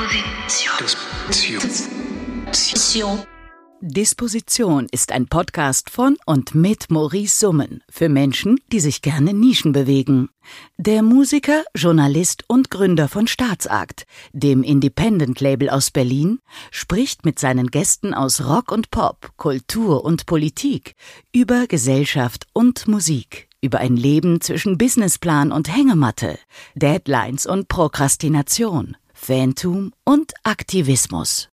Disposition. Disposition. Disposition ist ein Podcast von und mit Maurice Summen für Menschen, die sich gerne Nischen bewegen. Der Musiker, Journalist und Gründer von Staatsakt, dem Independent-Label aus Berlin, spricht mit seinen Gästen aus Rock und Pop, Kultur und Politik über Gesellschaft und Musik, über ein Leben zwischen Businessplan und Hängematte, Deadlines und Prokrastination, Fantum und Aktivismus.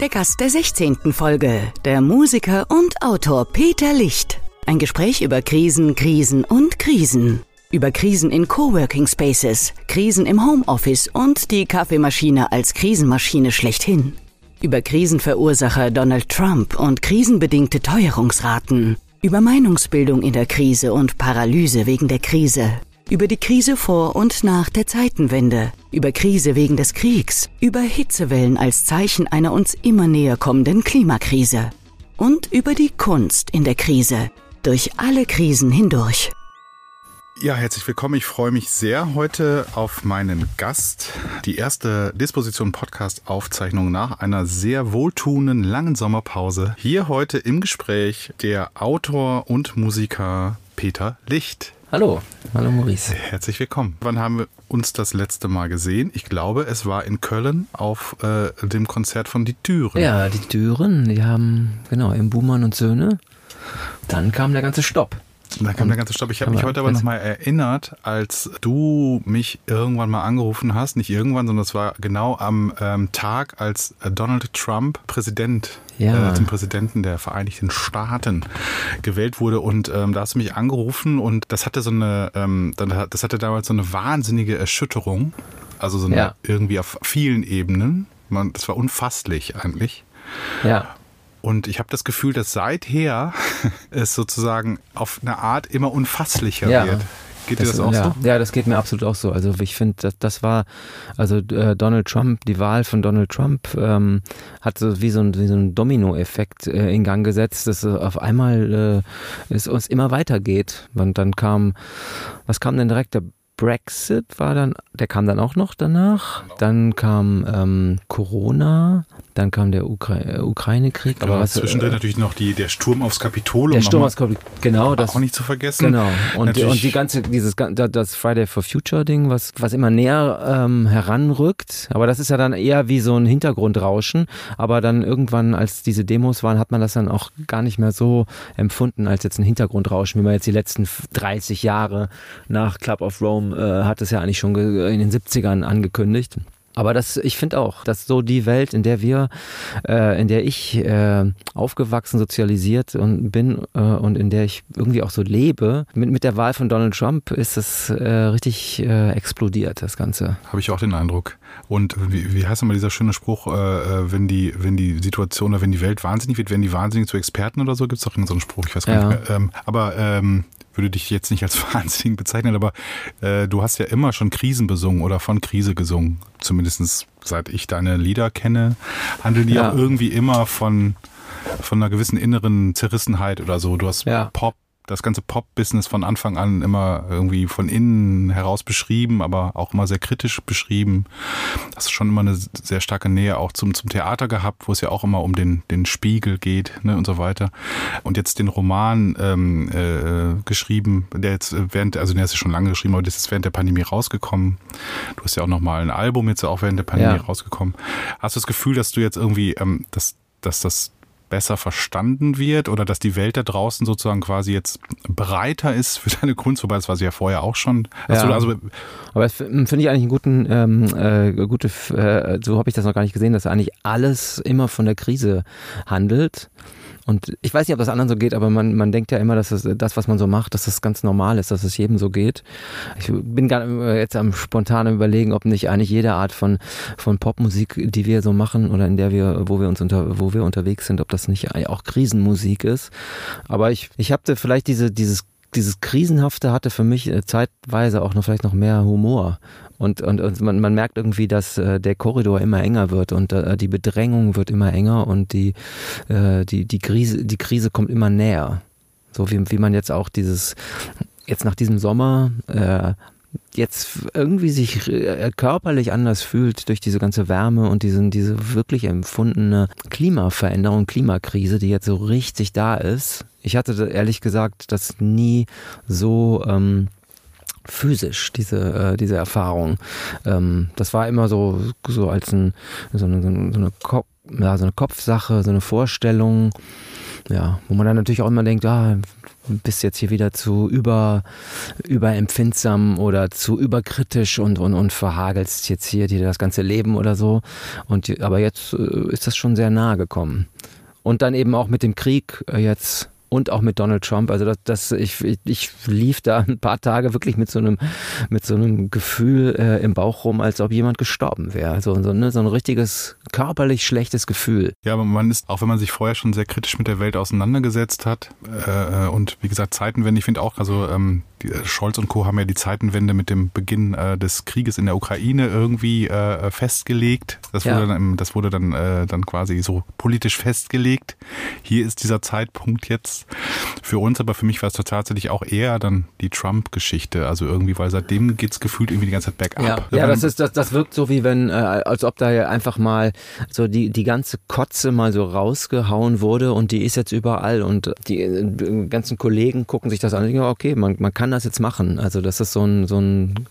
Der Gast der 16. Folge, der Musiker und Autor Peter Licht. Ein Gespräch über Krisen, Krisen und Krisen. Über Krisen in Coworking Spaces, Krisen im Homeoffice und die Kaffeemaschine als Krisenmaschine schlechthin. Über Krisenverursacher Donald Trump und krisenbedingte Teuerungsraten. Über Meinungsbildung in der Krise und Paralyse wegen der Krise über die Krise vor und nach der Zeitenwende, über Krise wegen des Kriegs, über Hitzewellen als Zeichen einer uns immer näher kommenden Klimakrise und über die Kunst in der Krise, durch alle Krisen hindurch. Ja, herzlich willkommen. Ich freue mich sehr heute auf meinen Gast. Die erste Disposition Podcast Aufzeichnung nach einer sehr wohltuenden langen Sommerpause. Hier heute im Gespräch der Autor und Musiker Peter Licht. Hallo, hallo Maurice. Herzlich willkommen. Wann haben wir uns das letzte Mal gesehen? Ich glaube, es war in Köln auf äh, dem Konzert von Die Türen. Ja, Die Türen, die haben, genau, im Buhmann und Söhne. Dann kam der ganze Stopp. Da kam der ganze Stopp. Ich habe mich heute aber nochmal erinnert, als du mich irgendwann mal angerufen hast. Nicht irgendwann, sondern es war genau am ähm, Tag, als Donald Trump Präsident, Ja. äh, zum Präsidenten der Vereinigten Staaten gewählt wurde. Und ähm, da hast du mich angerufen und das hatte so eine, ähm, das hatte damals so eine wahnsinnige Erschütterung. Also so eine, Ja. irgendwie auf vielen Ebenen. Man, das war unfasslich eigentlich. Ja, Und ich habe das Gefühl, dass seither es sozusagen auf eine Art immer unfasslicher Ja. wird. Geht dir das auch ja, so? Ja, das geht mir absolut auch so. Also ich finde, das, das war, also äh, Donald Trump, die Wahl von Donald Trump ähm, hat so wie so ein, wie so ein Domino-Effekt äh, in Gang gesetzt, dass äh, auf einmal äh, es uns immer weitergeht. Und dann kam, was kam denn direkt? Der Brexit war dann, der kam dann auch noch danach. Dann kam ähm, Corona, dann kam der Ukra äh, Ukraine-Krieg. Aber was, zwischendrin äh, natürlich noch die, der Sturm aufs Kapitol. der Sturm aus Kopf, genau, das auch nicht zu vergessen. Genau. Und, Natürlich- und die ganze, dieses das Friday for Future Ding, was, was immer näher ähm, heranrückt. Aber das ist ja dann eher wie so ein Hintergrundrauschen. Aber dann irgendwann, als diese Demos waren, hat man das dann auch gar nicht mehr so empfunden als jetzt ein Hintergrundrauschen, wie man jetzt die letzten 30 Jahre nach Club of Rome äh, hat es ja eigentlich schon in den 70ern angekündigt. Aber das, ich finde auch, dass so die Welt, in der wir, äh, in der ich äh, aufgewachsen, sozialisiert und bin äh, und in der ich irgendwie auch so lebe, mit, mit der Wahl von Donald Trump ist es äh, richtig äh, explodiert, das Ganze. Habe ich auch den Eindruck. Und wie, wie heißt nochmal dieser schöne Spruch, äh, äh, wenn die, wenn die Situation oder wenn die Welt wahnsinnig wird, werden die wahnsinnig zu Experten oder so? Gibt es doch irgendeinen so einen Spruch, ich weiß gar Ja. nicht mehr. Ähm, aber ähm, würde dich jetzt nicht als wahnsinnig bezeichnen, aber äh, du hast ja immer schon Krisen besungen oder von Krise gesungen. Zumindest seit ich deine Lieder kenne, handeln die Ja. auch irgendwie immer von, von einer gewissen inneren Zerrissenheit oder so. Du hast Ja. Pop, das ganze Pop-Business von Anfang an immer irgendwie von innen heraus beschrieben, aber auch immer sehr kritisch beschrieben. Hast schon immer eine sehr starke Nähe auch zum, zum Theater gehabt, wo es ja auch immer um den, den Spiegel geht ne, und so weiter. Und jetzt den Roman ähm, äh, geschrieben, der jetzt während, also der ist ja schon lange geschrieben, aber das ist während der Pandemie rausgekommen. Du hast ja auch nochmal ein Album jetzt auch während der Pandemie Ja. rausgekommen. Hast du das Gefühl, dass du jetzt irgendwie, ähm, dass, dass das besser verstanden wird oder dass die Welt da draußen sozusagen quasi jetzt breiter ist für deine Kunst, wobei das war sie ja vorher auch schon. Ja. also Aber das finde ich eigentlich einen guten, ähm, äh, gute, äh, so habe ich das noch gar nicht gesehen, dass eigentlich alles immer von der Krise handelt. Und ich weiß nicht, ob das anderen so geht, aber man, man denkt ja immer, dass das, das, was man so macht, dass das ganz normal ist, dass es jedem so geht. Ich bin gar jetzt am spontanen überlegen, ob nicht eigentlich jede Art von, von Popmusik, die wir so machen oder in der wir, wo wir uns unter, wo wir unterwegs sind, ob das nicht auch Krisenmusik ist. Aber ich, ich habe vielleicht diese, dieses dieses Krisenhafte hatte für mich äh, zeitweise auch noch vielleicht noch mehr Humor. Und, und, und man, man merkt irgendwie, dass äh, der Korridor immer enger wird und äh, die Bedrängung wird immer enger und die, äh, die, die, Krise, die Krise kommt immer näher. So wie, wie man jetzt auch dieses, jetzt nach diesem Sommer, äh, jetzt irgendwie sich äh, körperlich anders fühlt durch diese ganze Wärme und diesen, diese wirklich empfundene Klimaveränderung, Klimakrise, die jetzt so richtig da ist. Ich hatte ehrlich gesagt das nie so ähm, physisch, diese, äh, diese Erfahrung. Ähm, das war immer so, so als ein, so eine, so eine, Kopf, ja, so eine Kopfsache, so eine Vorstellung, ja, wo man dann natürlich auch immer denkt, ah, bist jetzt hier wieder zu über, überempfindsam oder zu überkritisch und, und, und verhagelst jetzt hier dir das ganze Leben oder so. Und, aber jetzt äh, ist das schon sehr nahe gekommen. Und dann eben auch mit dem Krieg äh, jetzt und auch mit Donald Trump. Also das, das ich, ich lief da ein paar Tage wirklich mit so einem, mit so einem Gefühl äh, im Bauch rum, als ob jemand gestorben wäre. Also so, ne, so ein richtiges körperlich schlechtes Gefühl. Ja, aber man ist, auch wenn man sich vorher schon sehr kritisch mit der Welt auseinandergesetzt hat äh, und wie gesagt, Zeitenwende, ich finde auch, also ähm, äh, Scholz und Co. haben ja die Zeitenwende mit dem Beginn äh, des Krieges in der Ukraine irgendwie äh, festgelegt. Das wurde ja. dann, das wurde dann, äh, dann quasi so politisch festgelegt. Hier ist dieser Zeitpunkt jetzt für uns, aber für mich war es tatsächlich auch eher dann die Trump-Geschichte. Also irgendwie, weil seitdem geht es gefühlt irgendwie die ganze Zeit bergab. Ja, ja das, ist, das, das wirkt so wie wenn, äh, als ob da einfach mal so die, die ganze Kotze mal so rausgehauen wurde und die ist jetzt überall und die, äh, ganzen Kollegen gucken sich das an und denken, okay, man, man kann das jetzt machen. Also dass es so ein, so ein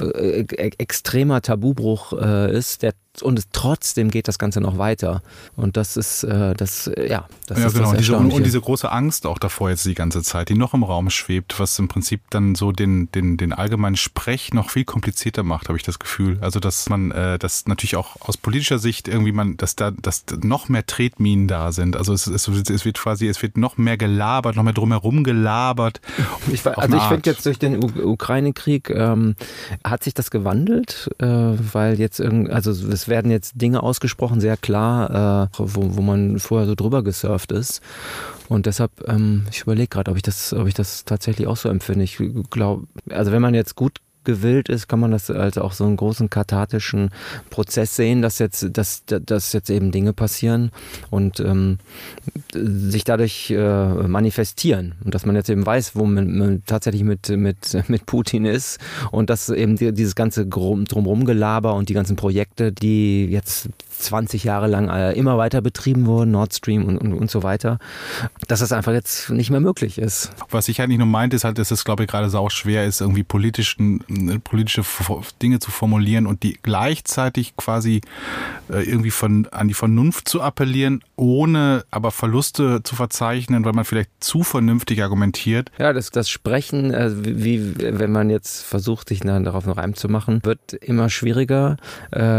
äh, extremer Tabubruch äh, ist, der und trotzdem geht das Ganze noch weiter. Und das ist, äh, das, ja, das ja, ist genau. das diese, und diese große Angst auch davor jetzt die ganze Zeit, die noch im Raum schwebt, was im Prinzip dann so den, den, den allgemeinen Sprech noch viel komplizierter macht, habe ich das Gefühl. Also, dass man, äh, dass natürlich auch aus politischer Sicht irgendwie man, dass da, dass noch mehr Tretminen da sind. Also, es, es, es wird quasi, es wird noch mehr gelabert, noch mehr drumherum gelabert. Ich, also, ich finde jetzt durch den Ukraine-Krieg, ähm, hat sich das gewandelt, äh, weil jetzt irgendwie, also, es werden jetzt Dinge ausgesprochen, sehr klar, äh, wo, wo man vorher so drüber gesurft ist. Und deshalb, ähm, ich überlege gerade, ob ob ich das tatsächlich auch so empfinde. Ich glaube, also wenn man jetzt gut gewillt ist, kann man das als auch so einen großen kathartischen Prozess sehen, dass jetzt, dass, dass jetzt eben Dinge passieren und ähm, sich dadurch äh, manifestieren. Und dass man jetzt eben weiß, wo man, man, tatsächlich mit, mit, mit Putin ist und dass eben die, dieses ganze drumherum Gelaber und die ganzen Projekte, die jetzt 20 Jahre lang äh, immer weiter betrieben wurden, Nord Stream und, und, und so weiter, dass das einfach jetzt nicht mehr möglich ist. Was ich eigentlich nur meinte, ist halt, dass es, glaube ich, gerade sau schwer ist, irgendwie politischen, äh, politische Dinge zu formulieren und die gleichzeitig quasi äh, irgendwie von, an die Vernunft zu appellieren, ohne aber Verluste zu verzeichnen, weil man vielleicht zu vernünftig argumentiert. Ja, das, das Sprechen, wie wenn man jetzt versucht, sich darauf einen Reim zu machen, wird immer schwieriger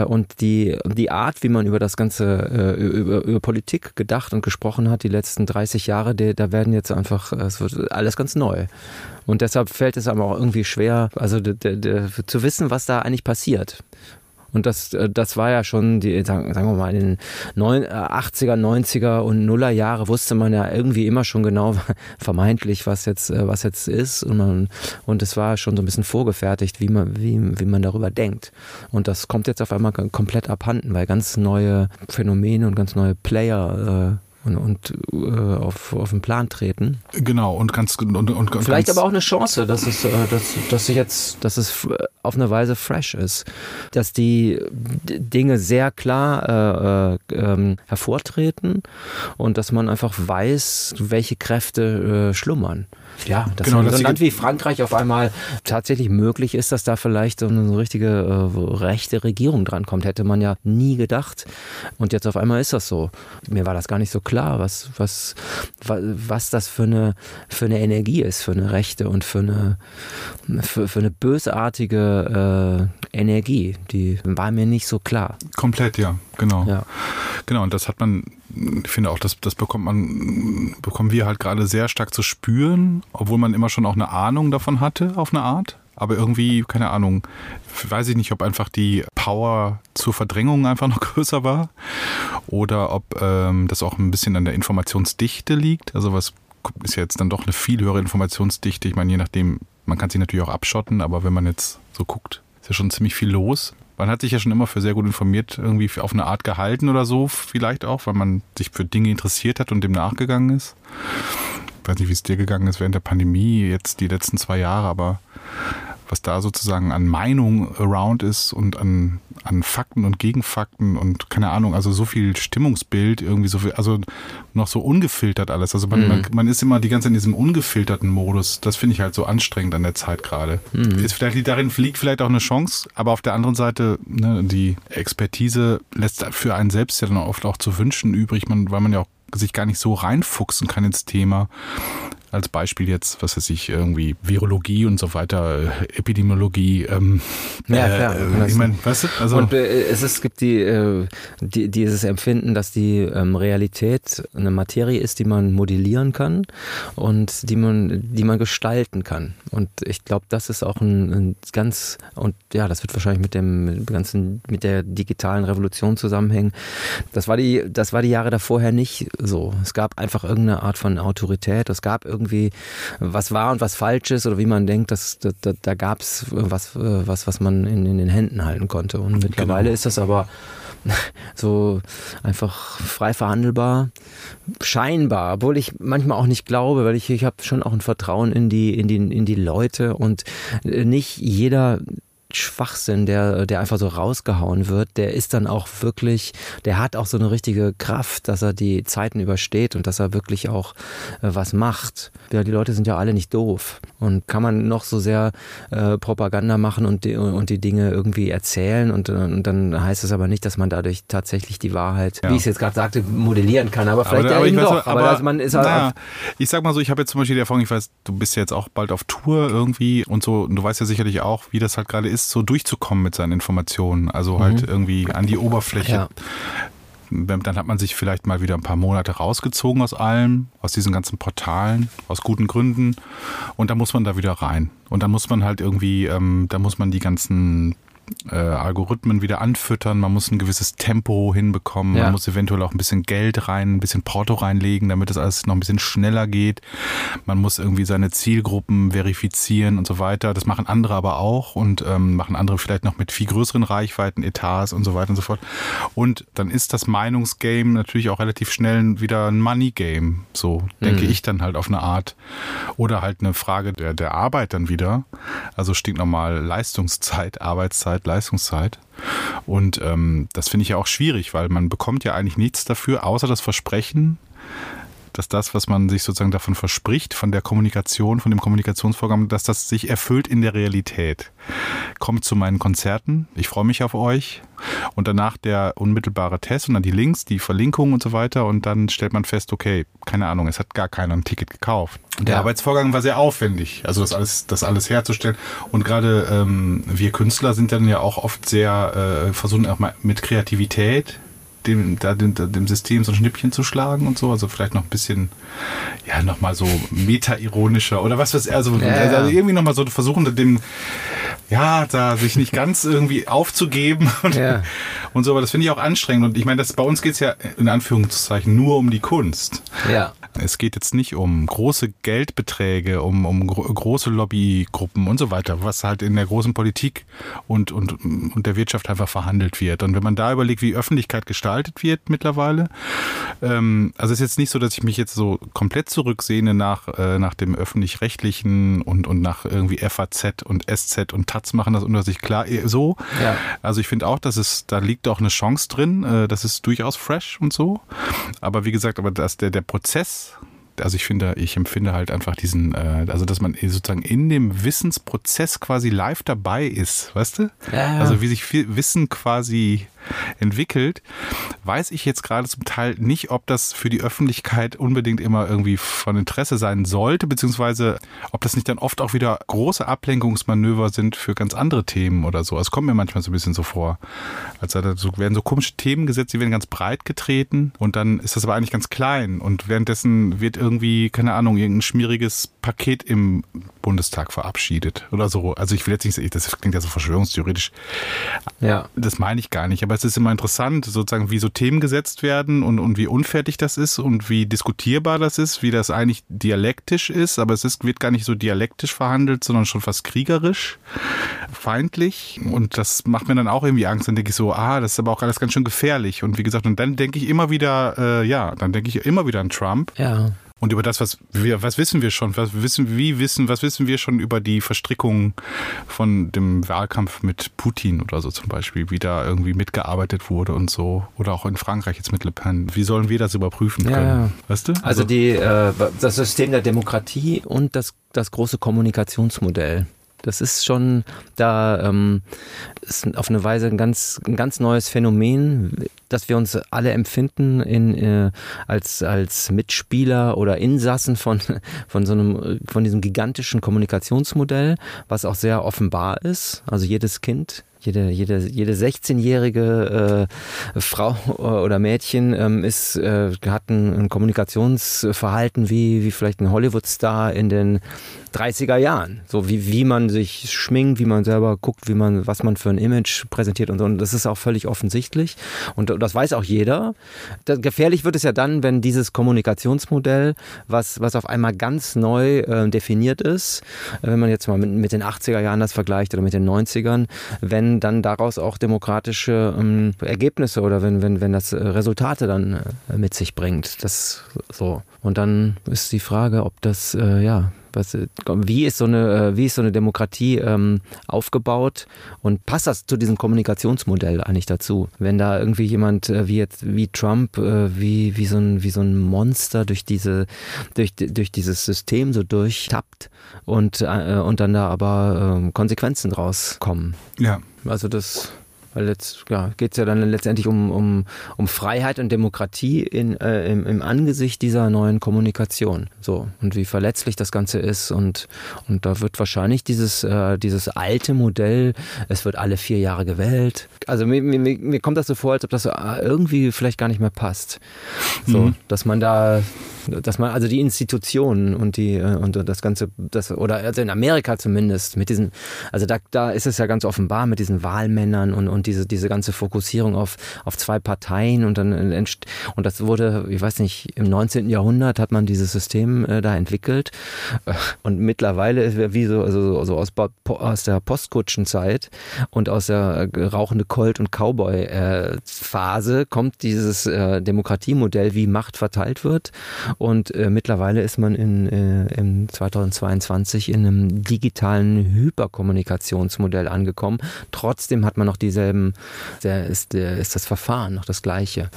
und die, die Art, wie wie man über das Ganze, äh, über, über Politik gedacht und gesprochen hat, die letzten 30 Jahre, die, da werden jetzt einfach, es wird alles ganz neu. Und deshalb fällt es aber auch irgendwie schwer, also de, de, de, zu wissen, was da eigentlich passiert. Und das, äh, das war ja schon, die, sagen, wir mal, in den 80er, 90er und Nuller Jahre wusste man ja irgendwie immer schon genau, vermeintlich, was jetzt, äh, was jetzt ist. Und, man, und es war schon so ein bisschen vorgefertigt, wie man, wie, wie man darüber denkt. Und das kommt jetzt auf einmal komplett abhanden, weil ganz neue Phänomene und ganz neue Player äh, und, und äh, auf, auf den Plan treten. Genau, und ganz und, und, Vielleicht ganz aber auch eine Chance, dass es, äh, dass, dass jetzt, dass es auf eine Weise fresh ist. Dass die Dinge sehr klar äh, äh, ähm, hervortreten und dass man einfach weiß, welche Kräfte äh, schlummern ja, dass genau, in so ein Land wie Frankreich auf einmal tatsächlich möglich ist, dass da vielleicht so eine richtige äh, rechte Regierung drankommt, hätte man ja nie gedacht. Und jetzt auf einmal ist das so. Mir war das gar nicht so klar, was, was, was, was das für eine, für eine Energie ist, für eine rechte und für eine, für, für eine bösartige äh, Energie. Die war mir nicht so klar. Komplett, ja, genau. Ja. Genau, und das hat man ich finde auch, das, das bekommt man, bekommen wir halt gerade sehr stark zu spüren, obwohl man immer schon auch eine Ahnung davon hatte, auf eine Art. Aber irgendwie, keine Ahnung, weiß ich nicht, ob einfach die Power zur Verdrängung einfach noch größer war oder ob ähm, das auch ein bisschen an der Informationsdichte liegt. Also was ist ja jetzt dann doch eine viel höhere Informationsdichte. Ich meine, je nachdem, man kann sich natürlich auch abschotten, aber wenn man jetzt so guckt, ist ja schon ziemlich viel los man hat sich ja schon immer für sehr gut informiert irgendwie auf eine Art gehalten oder so, vielleicht auch, weil man sich für Dinge interessiert hat und dem nachgegangen ist. Ich weiß nicht, wie es dir gegangen ist während der Pandemie, jetzt die letzten zwei Jahre, aber was da sozusagen an Meinung around ist und an, an Fakten und Gegenfakten und keine Ahnung, also so viel Stimmungsbild, irgendwie so viel, also noch so ungefiltert alles. Also man, mhm. man, man, ist immer die ganze Zeit in diesem ungefilterten Modus. Das finde ich halt so anstrengend an der Zeit gerade. Mhm. Ist vielleicht, darin liegt vielleicht auch eine Chance, aber auf der anderen Seite, ne, die Expertise lässt für einen selbst ja dann oft auch zu wünschen übrig, man, weil man ja auch sich gar nicht so reinfuchsen kann ins Thema als Beispiel jetzt, was weiß ich, irgendwie Virologie und so weiter, äh, Epidemiologie. Ähm, ja, klar. Äh, ich meine, weißt du, also und äh, es, ist, gibt die, äh, die, dieses Empfinden, dass die ähm, Realität eine Materie ist, die man modellieren kann und die man, die man gestalten kann. Und ich glaube, das ist auch ein, ein, ganz und ja, das wird wahrscheinlich mit dem ganzen mit der digitalen Revolution zusammenhängen. Das war die, das war die Jahre davorher nicht so. Es gab einfach irgendeine Art von Autorität. Es gab irgendwie was wahr und was falsch ist oder wie man denkt, dass, da, da, da gab es was, was, was man in, in den Händen halten konnte. Und mittlerweile genau. ist das aber so einfach frei verhandelbar, scheinbar, obwohl ich manchmal auch nicht glaube, weil ich, ich habe schon auch ein Vertrauen in die, in die, in die Leute und nicht jeder Schwachsinn, der, der einfach so rausgehauen wird, der ist dann auch wirklich, der hat auch so eine richtige Kraft, dass er die Zeiten übersteht und dass er wirklich auch äh, was macht. Ja, die Leute sind ja alle nicht doof. Und kann man noch so sehr äh, Propaganda machen und die, und die Dinge irgendwie erzählen und, und dann heißt es aber nicht, dass man dadurch tatsächlich die Wahrheit, ja. wie ich es jetzt gerade sagte, modellieren kann. Aber vielleicht aber, aber doch. aber, aber man ist halt naja, ich sag mal so, ich habe jetzt zum Beispiel die Erfahrung, ich weiß, du bist ja jetzt auch bald auf Tour irgendwie und so, und du weißt ja sicherlich auch, wie das halt gerade ist ist, so durchzukommen mit seinen Informationen. Also halt mhm. irgendwie an die Oberfläche. Ja. Dann hat man sich vielleicht mal wieder ein paar Monate rausgezogen aus allem, aus diesen ganzen Portalen, aus guten Gründen. Und dann muss man da wieder rein. Und dann muss man halt irgendwie, ähm, da muss man die ganzen äh, Algorithmen wieder anfüttern, man muss ein gewisses Tempo hinbekommen, ja. man muss eventuell auch ein bisschen Geld rein, ein bisschen Porto reinlegen, damit das alles noch ein bisschen schneller geht. Man muss irgendwie seine Zielgruppen verifizieren und so weiter. Das machen andere aber auch und ähm, machen andere vielleicht noch mit viel größeren Reichweiten, Etats und so weiter und so fort. Und dann ist das Meinungsgame natürlich auch relativ schnell wieder ein Money-Game, so denke mhm. ich dann halt auf eine Art. Oder halt eine Frage der, der Arbeit dann wieder. Also stinknormal Leistungszeit, Arbeitszeit Zeit, Leistungszeit. Und ähm, das finde ich ja auch schwierig, weil man bekommt ja eigentlich nichts dafür, außer das Versprechen, dass das, was man sich sozusagen davon verspricht, von der Kommunikation, von dem Kommunikationsvorgang, dass das sich erfüllt in der Realität. Kommt zu meinen Konzerten, ich freue mich auf euch. Und danach der unmittelbare Test und dann die Links, die Verlinkungen und so weiter. Und dann stellt man fest, okay, keine Ahnung, es hat gar keiner ein Ticket gekauft. Der ja. Arbeitsvorgang war sehr aufwendig, also das alles, das alles herzustellen. Und gerade ähm, wir Künstler sind dann ja auch oft sehr äh, versuchen auch mal mit Kreativität dem, da, dem, dem System so ein Schnippchen zu schlagen und so. Also vielleicht noch ein bisschen, ja, nochmal so meta-ironischer oder was weiß ich, also, ja, also irgendwie nochmal so versuchen, dem, ja, da sich nicht ganz irgendwie aufzugeben und, ja. und so, aber das finde ich auch anstrengend. Und ich meine, das bei uns geht es ja in Anführungszeichen nur um die Kunst. Ja. Es geht jetzt nicht um große Geldbeträge, um, um große Lobbygruppen und so weiter, was halt in der großen Politik und, und, und der Wirtschaft einfach verhandelt wird. Und wenn man da überlegt, wie Öffentlichkeit gestaltet wird mittlerweile, ähm, also es ist jetzt nicht so, dass ich mich jetzt so komplett zurücksehne nach, äh, nach dem öffentlich-rechtlichen und, und nach irgendwie FAZ und SZ und Taz machen das unter sich klar äh, so. Ja. Also ich finde auch, dass es, da liegt auch eine Chance drin, äh, das ist durchaus fresh und so. Aber wie gesagt, aber dass der, der Prozess also ich finde, ich empfinde halt einfach diesen, äh, also dass man sozusagen in dem Wissensprozess quasi live dabei ist, weißt du? Ja, ja. Also wie sich viel Wissen quasi entwickelt, weiß ich jetzt gerade zum Teil nicht, ob das für die Öffentlichkeit unbedingt immer irgendwie von Interesse sein sollte, beziehungsweise ob das nicht dann oft auch wieder große Ablenkungsmanöver sind für ganz andere Themen oder so. Es kommt mir manchmal so ein bisschen so vor. Da werden so komische Themen gesetzt, die werden ganz breit getreten und dann ist das aber eigentlich ganz klein und währenddessen wird irgendwie, keine Ahnung, irgendein schmieriges Paket im Bundestag verabschiedet oder so. Also ich will jetzt nicht, das klingt ja so verschwörungstheoretisch. Ja. Das meine ich gar nicht, aber es ist immer interessant, sozusagen, wie so Themen gesetzt werden und, und wie unfertig das ist und wie diskutierbar das ist, wie das eigentlich dialektisch ist, aber es ist, wird gar nicht so dialektisch verhandelt, sondern schon fast kriegerisch, feindlich und das macht mir dann auch irgendwie Angst. Dann denke ich so, ah, das ist aber auch alles ganz schön gefährlich und wie gesagt, und dann denke ich immer wieder, äh, ja, dann denke ich immer wieder an Trump. Ja. Und über das, was wir, was wissen wir schon, was, wissen, wie wissen, was wissen wir schon über die Verstrickung von dem Wahlkampf mit Putin oder so zum Beispiel, wie da irgendwie mitgearbeitet wurde und so. Oder auch in Frankreich jetzt mit Le Pen. Wie sollen wir das überprüfen können? Ja, Weißt du? Also, also die, äh, das System der Demokratie und das, das große Kommunikationsmodell. Das ist schon da ähm, ist auf eine Weise ein ganz, ein ganz neues Phänomen, dass wir uns alle empfinden in, äh, als, als Mitspieler oder Insassen von, von so einem, von diesem gigantischen Kommunikationsmodell, was auch sehr offenbar ist. Also jedes Kind jede, jede, jede 16-jährige äh, Frau oder Mädchen ähm, ist, äh, hat ein, ein Kommunikationsverhalten wie, wie vielleicht ein Hollywood-Star in den 30er Jahren. So wie, wie man sich schminkt, wie man selber guckt, wie man, was man für ein Image präsentiert und so. Und das ist auch völlig offensichtlich. Und das weiß auch jeder. Das, gefährlich wird es ja dann, wenn dieses Kommunikationsmodell, was, was auf einmal ganz neu äh, definiert ist, äh, wenn man jetzt mal mit, mit den 80er Jahren das vergleicht oder mit den 90ern, wenn dann daraus auch demokratische ähm, Ergebnisse oder wenn, wenn, wenn das äh, Resultate dann äh, mit sich bringt. Das so. Und dann ist die Frage, ob das, äh, ja, was, wie, ist so eine, äh, wie ist so eine Demokratie ähm, aufgebaut und passt das zu diesem Kommunikationsmodell eigentlich dazu? Wenn da irgendwie jemand äh, wie jetzt wie Trump, äh, wie, wie, so ein, wie so ein Monster durch, diese, durch, durch dieses System so durchtappt und, äh, und dann da aber ähm, Konsequenzen draus kommen. Ja. Also das weil jetzt ja, geht es ja dann letztendlich um, um, um Freiheit und Demokratie in, äh, im, im Angesicht dieser neuen Kommunikation. So, und wie verletzlich das Ganze ist. Und, und da wird wahrscheinlich dieses, äh, dieses alte Modell, es wird alle vier Jahre gewählt. Also mir, mir, mir kommt das so vor, als ob das äh, irgendwie vielleicht gar nicht mehr passt. So, mhm. dass man da dass man also die Institutionen und die äh, und das ganze das oder also in Amerika zumindest mit diesen also da, da ist es ja ganz offenbar mit diesen Wahlmännern und und diese diese ganze Fokussierung auf auf zwei Parteien und dann und das wurde ich weiß nicht im 19. Jahrhundert hat man dieses System äh, da entwickelt äh, und mittlerweile wie so also, also aus aus der Postkutschenzeit und aus der äh, rauchende Colt und Cowboy äh, kommt dieses äh, Demokratiemodell wie Macht verteilt wird und äh, mittlerweile ist man in, im 2022 in einem digitalen Hyperkommunikationsmodell angekommen. Trotzdem hat man noch dieselben, der ist, der ist das Verfahren noch das gleiche.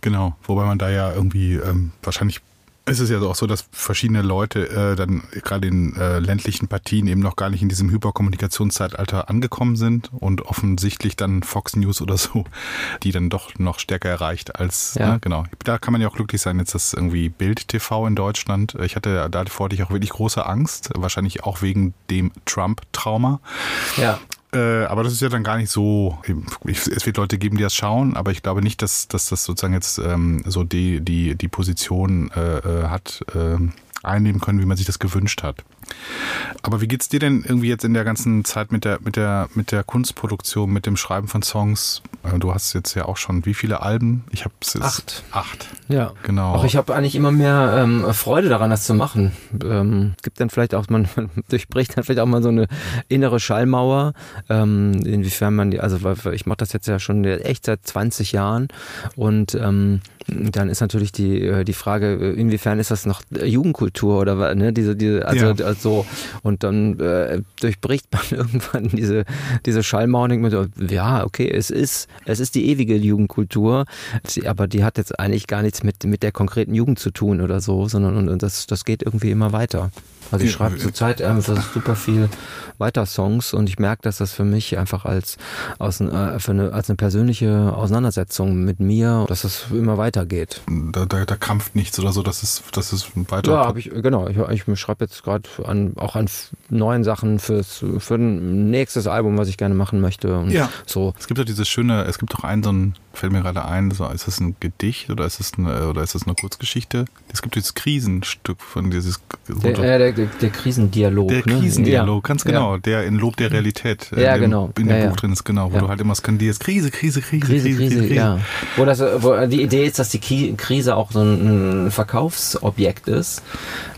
Genau, wobei man da ja irgendwie ähm, wahrscheinlich es ist ja auch so, dass verschiedene Leute äh, dann gerade in äh, ländlichen Partien eben noch gar nicht in diesem Hyperkommunikationszeitalter angekommen sind und offensichtlich dann Fox News oder so, die dann doch noch stärker erreicht als, ja. ne, genau. Da kann man ja auch glücklich sein, jetzt das irgendwie Bild TV in Deutschland. Ich hatte da vor ich auch wirklich große Angst, wahrscheinlich auch wegen dem Trump-Trauma. Ja. Äh, aber das ist ja dann gar nicht so. Ich, es wird Leute geben, die das schauen, aber ich glaube nicht, dass, dass das sozusagen jetzt ähm, so die, die, die Position äh, äh hat, äh, einnehmen können, wie man sich das gewünscht hat. Aber wie geht's dir denn irgendwie jetzt in der ganzen Zeit mit der, mit der, mit der Kunstproduktion, mit dem Schreiben von Songs? Äh, du hast jetzt ja auch schon wie viele Alben? Ich habe es acht. Acht. Ja, genau. Auch ich habe eigentlich immer mehr ähm, Freude daran, das zu machen. Ähm, gibt dann vielleicht auch, man, man durchbricht dann vielleicht auch mal so eine innere Schallmauer. Ähm, inwiefern man die, also ich mache das jetzt ja schon echt seit 20 Jahren und ähm, dann ist natürlich die, äh, die Frage, äh, inwiefern ist das noch Jugendkultur oder ne, diese, diese, also ja so. Und dann äh, durchbricht man irgendwann diese, diese Schallmauer und so, ja, okay, es ist, es ist die ewige Jugendkultur, aber die hat jetzt eigentlich gar nichts mit, mit der konkreten Jugend zu tun oder so, sondern und das, das geht irgendwie immer weiter. Also ich schreibe zurzeit einfach super viel weiter Songs und ich merke, dass das für mich einfach als, als, äh, für eine, als eine persönliche Auseinandersetzung mit mir, dass es immer weitergeht. Da, da, da krampft nichts oder so, dass es, dass es weiter. Ja, habe ich, genau. Ich, ich schreibe jetzt gerade an, auch an neuen Sachen fürs, für ein nächstes Album, was ich gerne machen möchte. Und ja. So. Es gibt ja dieses schöne, es gibt doch einen so ein, fällt mir gerade ein, so, ist das ein Gedicht oder ist das eine, oder ist das eine Kurzgeschichte? Es gibt dieses Krisenstück von dieses. Der, äh, der, der, der Krisendialog. Der ne? Krisendialog, ja. ganz genau. Ja. Der in Lob der Realität äh, ja, genau. in dem Buch drin ist, genau, wo du halt immer skandierst, Krise, Krise, Krise, Krise, Krise, Krise, Krise. Ja. Wo, das, wo die Idee ist, dass die Krise auch so ein Verkaufsobjekt ist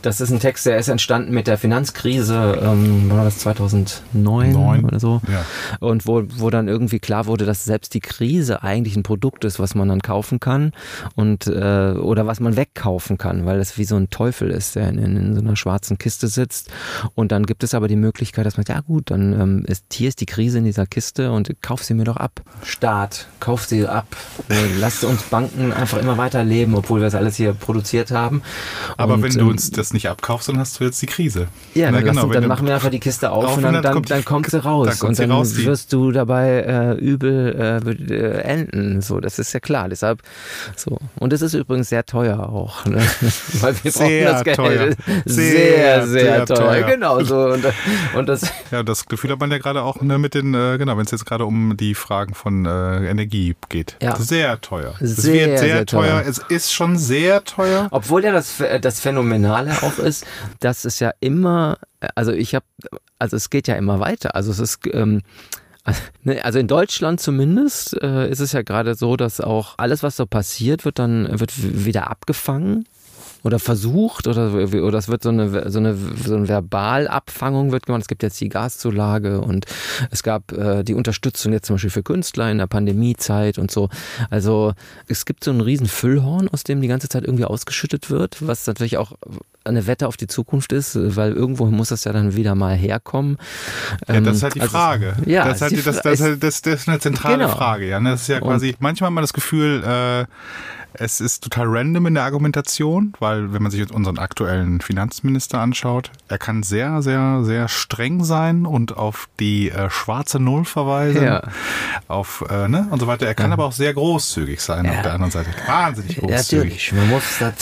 Das ist ein Text, der ist entstanden mit der Finanzkrise, ähm, war das 2009 Neun. oder so? Ja. Und wo, wo dann irgendwie klar wurde, dass selbst die Krise eigentlich ein Produkt ist, was man dann kaufen kann und äh, oder was man wegkaufen kann, weil das wie so ein Teufel ist, der in, in so einer schwarzen Kiste sitzt. Und dann gibt es aber die Möglichkeit, dass man sagt, ja gut, dann ähm, ist hier ist die Krise in dieser Kiste und kauf sie mir doch ab. Staat, kauf sie ab. Äh, Lasst uns Banken einfach immer weiter leben, obwohl wir das alles hier produziert haben. Aber Und, wenn du ähm, uns das nicht abkaufst, dann hast du jetzt die Krise. ja, Na dann, genau, dann machen wir einfach die Kiste auf, und dann, dann, kommt dann kommt sie raus. dann kommt und dann raus, wirst du dabei äh, übel äh, äh, enden. So, das ist ja klar. Deshalb so. Und es ist übrigens sehr teuer auch. Ne? Weil wir brauchen Sehr das Geld. teuer. Sehr, sehr, Sehr teuer. teuer. Genau so. Und, und das Ja, das Gefühl hat man ja gerade auch ne, mit den, äh, genau, wenn es jetzt gerade um die Fragen von äh, Energie geht. Ja. Sehr teuer. es Sehr, wird sehr, sehr teuer. teuer. Es ist schon sehr teuer. Obwohl ja das, das Phänomenale auch ist, dass es ja immer, also ich habe, also es geht ja immer weiter. Also es ist, ähm, ne, also in Deutschland zumindest äh, ist es ja gerade so, dass auch alles, was so passiert, wird dann wird wieder abgefangen oder versucht oder, oder es wird so eine, so eine, so eine Verbalabfangung wird gemacht. Es gibt jetzt die Gaszulage und es gab äh, die Unterstützung jetzt zum Beispiel für Künstler in der Pandemiezeit und so. Also es gibt so einen riesen Füllhorn, aus dem die ganze Zeit irgendwie ausgeschüttet wird, was natürlich auch eine Wette auf die Zukunft ist, weil irgendwo muss das ja dann wieder mal herkommen. Ja, das ist halt die also- Frage. Ja, das ist, halt, die das, das, ist- das, das ist eine zentrale Genau. Frage. Ja, ne? Das ist ja quasi, manchmal hat man das Gefühl, äh, es ist total random in der Argumentation, weil wenn man sich jetzt unseren aktuellen Finanzminister anschaut, er kann sehr, sehr, sehr streng sein und auf die äh, schwarze Null verweisen, Ja. auf äh, ne und so weiter. Er kann aber auch sehr großzügig sein auf der anderen Seite. Wahnsinnig Ja, großzügig. natürlich, man muss das,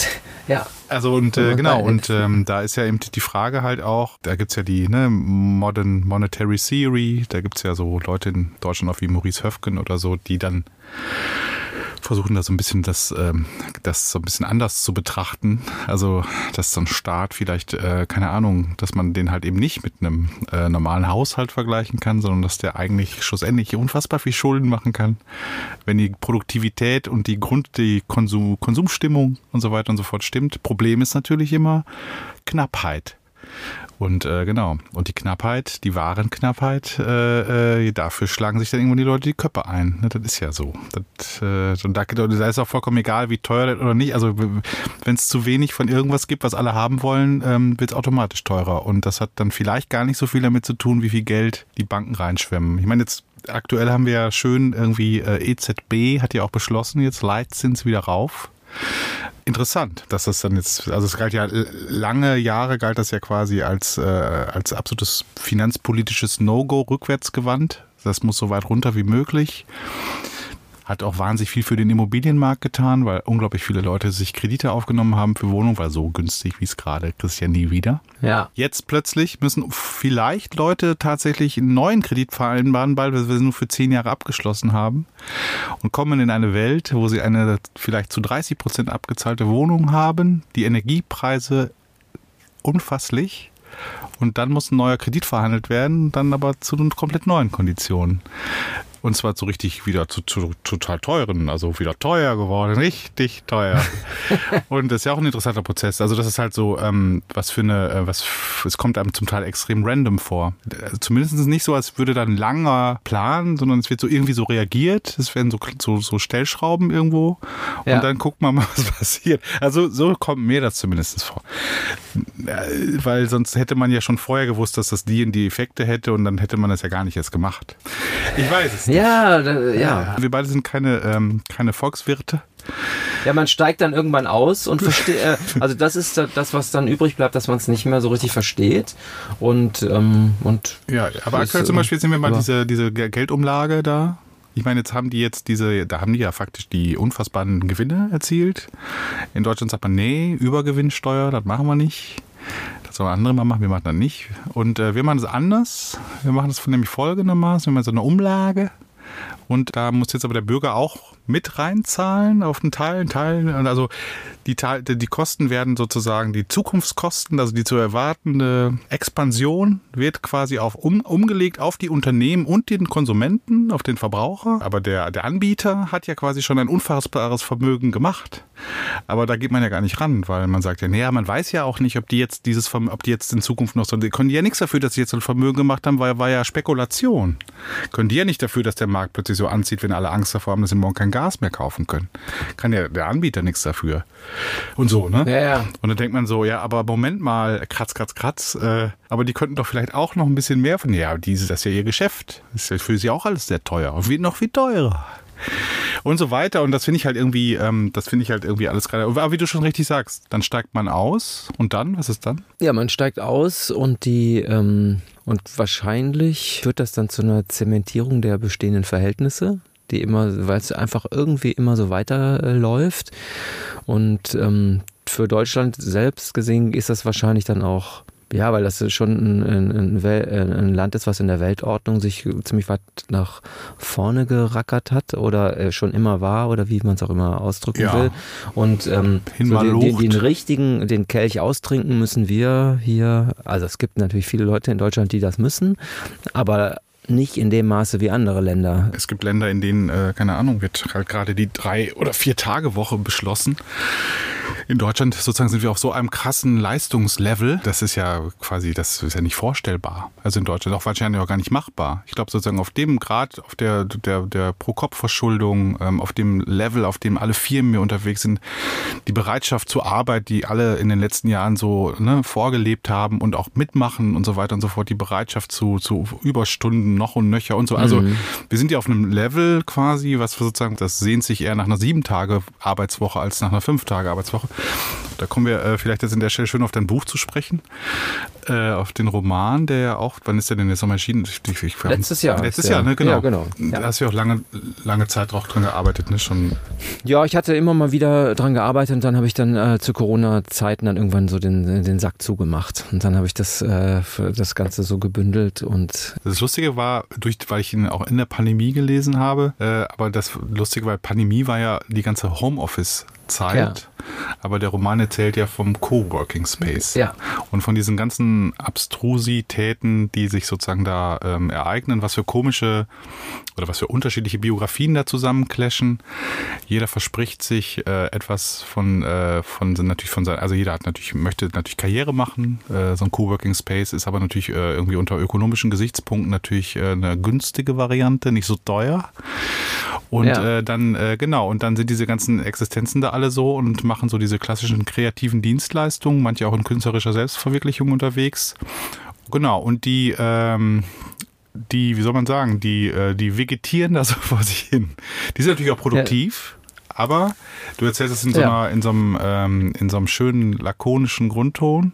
ja. Also und äh, genau, und ähm, da ist ja eben die Frage halt auch, da gibt's ja die ne, Modern Monetary Theory, da gibt's ja so Leute in Deutschland auch wie Maurice Höfgen oder so, die dann versuchen da so ein bisschen das, ähm, das so ein bisschen anders zu betrachten. Also, dass so ein Staat vielleicht, äh, keine Ahnung, dass man den halt eben nicht mit einem äh, normalen Haushalt vergleichen kann, sondern dass der eigentlich schlussendlich unfassbar viel Schulden machen kann, wenn die Produktivität und die Grund, die Konsum, Konsumstimmung und so weiter und so fort stimmt. Problem ist natürlich immer Knappheit. Und äh, genau, und die Knappheit, die Warenknappheit, äh, äh, dafür schlagen sich dann irgendwann die Leute die Köpfe ein. Ne, das ist ja so. Das, äh, und da, da ist auch vollkommen egal, wie teuer das oder nicht. Also wenn es zu wenig von irgendwas gibt, was alle haben wollen, ähm, wird es automatisch teurer. Und das hat dann vielleicht gar nicht so viel damit zu tun, wie viel Geld die Banken reinschwemmen. Ich meine, jetzt aktuell haben wir ja schön irgendwie äh, EZB hat ja auch beschlossen, jetzt Leitzins wieder rauf interessant, dass das dann jetzt, also es galt ja lange Jahre galt das ja quasi als, äh, als absolutes finanzpolitisches No-Go rückwärts gewandt. Das muss so weit runter wie möglich. Hat auch wahnsinnig viel für den Immobilienmarkt getan, weil unglaublich viele Leute sich Kredite aufgenommen haben für Wohnungen, weil so günstig wie es gerade ja nie wieder. Ja. Jetzt plötzlich müssen vielleicht Leute tatsächlich einen neuen Kredit vereinbaren, weil wir sie nur für zehn Jahre abgeschlossen haben und kommen in eine Welt, wo sie eine vielleicht zu 30 Prozent abgezahlte Wohnung haben, die Energiepreise unfasslich und dann muss ein neuer Kredit verhandelt werden, dann aber zu komplett neuen Konditionen. Und zwar so richtig wieder zu, zu total teuren, also wieder teuer geworden, richtig teuer. und das ist ja auch ein interessanter Prozess. Also das ist halt so, ähm, was für eine, äh, was, es kommt einem zum Teil extrem random vor. Also zumindest nicht so, als würde da ein langer Plan, sondern es wird so irgendwie so reagiert. Es werden so, so, so Stellschrauben irgendwo. Ja. Und dann guckt man mal, was passiert. Also so kommt mir das zumindest vor. Äh, Weil sonst hätte man ja schon vorher gewusst, dass das die und die Effekte hätte und dann hätte man das ja gar nicht erst gemacht. Ich weiß es nicht. Ja, da, ja. Wir beide sind keine, ähm, keine Volkswirte. Ja, man steigt dann irgendwann aus und versteht, äh, also das ist da- das, was dann übrig bleibt, dass man es nicht mehr so richtig versteht. Und, ähm, und Ja, aber Ist, aktuell zum Beispiel sehen wir mal diese, diese Ge- Geldumlage da. Ich meine, jetzt haben die jetzt diese, da haben die ja faktisch die unfassbaren Gewinne erzielt. In Deutschland sagt man, nee, Übergewinnsteuer, das machen wir nicht. Das sollen andere mal machen, wir machen das nicht. Und äh, wir machen das anders. Wir machen das von nämlich folgendermaßen, wir machen so eine Umlage. Und da muss jetzt aber der Bürger auch mit reinzahlen auf den Teil, Teil. Also die, die Kosten werden sozusagen, die Zukunftskosten, also die zu erwartende Expansion wird quasi auf um, umgelegt auf die Unternehmen und den Konsumenten, auf den Verbraucher. Aber der, der Anbieter hat ja quasi schon ein unfassbares Vermögen gemacht. Aber da geht man ja gar nicht ran, weil man sagt ja, naja, man weiß ja auch nicht, ob die jetzt dieses, ob die jetzt in Zukunft noch so, die können ja nichts dafür, dass sie jetzt ein Vermögen gemacht haben, weil war ja Spekulation. Können die ja nicht dafür, dass der Markt plötzlich so anzieht, wenn alle Angst davor haben, dass sie morgen kein Gas mehr kaufen können. Kann ja der Anbieter nichts dafür. Und so, ne? Ja, ja. Und dann denkt man so, ja, aber Moment mal, kratz, kratz, kratz, äh, aber die könnten doch vielleicht auch noch ein bisschen mehr von, ja, dieses, das ist ja ihr Geschäft. Das ist ja für sie auch alles sehr teuer. Und wie, noch viel teurer und so weiter. Und das finde ich halt irgendwie, ähm, das finde ich halt irgendwie alles gerade. Aber wie du schon richtig sagst, dann steigt man aus und dann, was ist dann? Ja, man steigt aus und die ähm, und wahrscheinlich führt das dann zu einer Zementierung der bestehenden Verhältnisse die immer, weil es einfach irgendwie immer so weiterläuft. Und ähm, für Deutschland selbst gesehen ist das wahrscheinlich dann auch ja, weil das schon ein, ein, ein, Land ist, was in der Weltordnung sich ziemlich weit nach vorne gerackert hat oder äh, schon immer war oder wie man es auch immer ausdrücken ja. will. Und ähm, so den, den, den, richtigen, den Kelch austrinken müssen wir hier. Also es gibt natürlich viele Leute in Deutschland, die das müssen, aber nicht in dem Maße wie andere Länder. Es gibt Länder, in denen, äh, keine Ahnung, wird halt gerade die drei oder vier Tage Woche beschlossen. In Deutschland sozusagen sind wir auf so einem krassen Leistungslevel. Das ist ja quasi, das ist ja nicht vorstellbar. Also in Deutschland auch wahrscheinlich auch gar nicht machbar. Ich glaube sozusagen auf dem Grad, auf der, der, der Pro-Kopf-Verschuldung, ähm, auf dem Level, auf dem alle Firmen hier unterwegs sind, die Bereitschaft zur Arbeit, die alle in den letzten Jahren so ne, vorgelebt haben und auch mitmachen und so weiter und so fort, die Bereitschaft zu, zu Überstunden noch und nöcher und so. Also mhm. wir sind ja auf einem Level quasi, was sozusagen, das sehnt sich eher nach einer sieben Tage Arbeitswoche als nach einer fünf Tage Arbeitswoche. Da kommen wir äh, vielleicht jetzt in der Stelle schön auf dein Buch zu sprechen, äh, auf den Roman, der ja auch, wann ist der denn jetzt nochmal erschienen? Ich, ich, letztes Jahr. Letztes Jahr, ne? Genau. Ja, genau. Ja. Da hast du ja auch lange, lange Zeit drauf dran gearbeitet, ne? Schon. Ja, ich hatte immer mal wieder dran gearbeitet und dann habe ich dann äh, zu Corona-Zeiten dann irgendwann so den, den Sack zugemacht. Und dann habe ich das, äh, das Ganze so gebündelt und. Das Lustige war, durch, weil ich ihn auch in der Pandemie gelesen habe, äh, aber das Lustige war, Pandemie war ja die ganze Homeoffice Zeit. Ja. Aber der Roman erzählt ja vom Coworking Space. Ja. Und von diesen ganzen Abstrusitäten, die sich sozusagen da ähm, ereignen, was für komische oder was für unterschiedliche Biografien da zusammenclashen. Jeder verspricht sich äh, etwas von, äh, von natürlich von sein, also jeder hat natürlich, möchte natürlich Karriere machen. Äh, so ein Coworking Space ist aber natürlich äh, irgendwie unter ökonomischen Gesichtspunkten natürlich äh, eine günstige Variante, nicht so teuer. Und ja. äh, dann, genau, und dann sind diese ganzen Existenzen da alle so und machen so diese klassischen kreativen Dienstleistungen, manche auch in künstlerischer Selbstverwirklichung unterwegs. Genau, und die, ähm, die, wie soll man sagen, die, äh, die vegetieren da so vor sich hin. Die sind natürlich auch produktiv. Ja. Aber du erzählst es in so, einer, in so, einem, ähm, in so einem schönen lakonischen Grundton.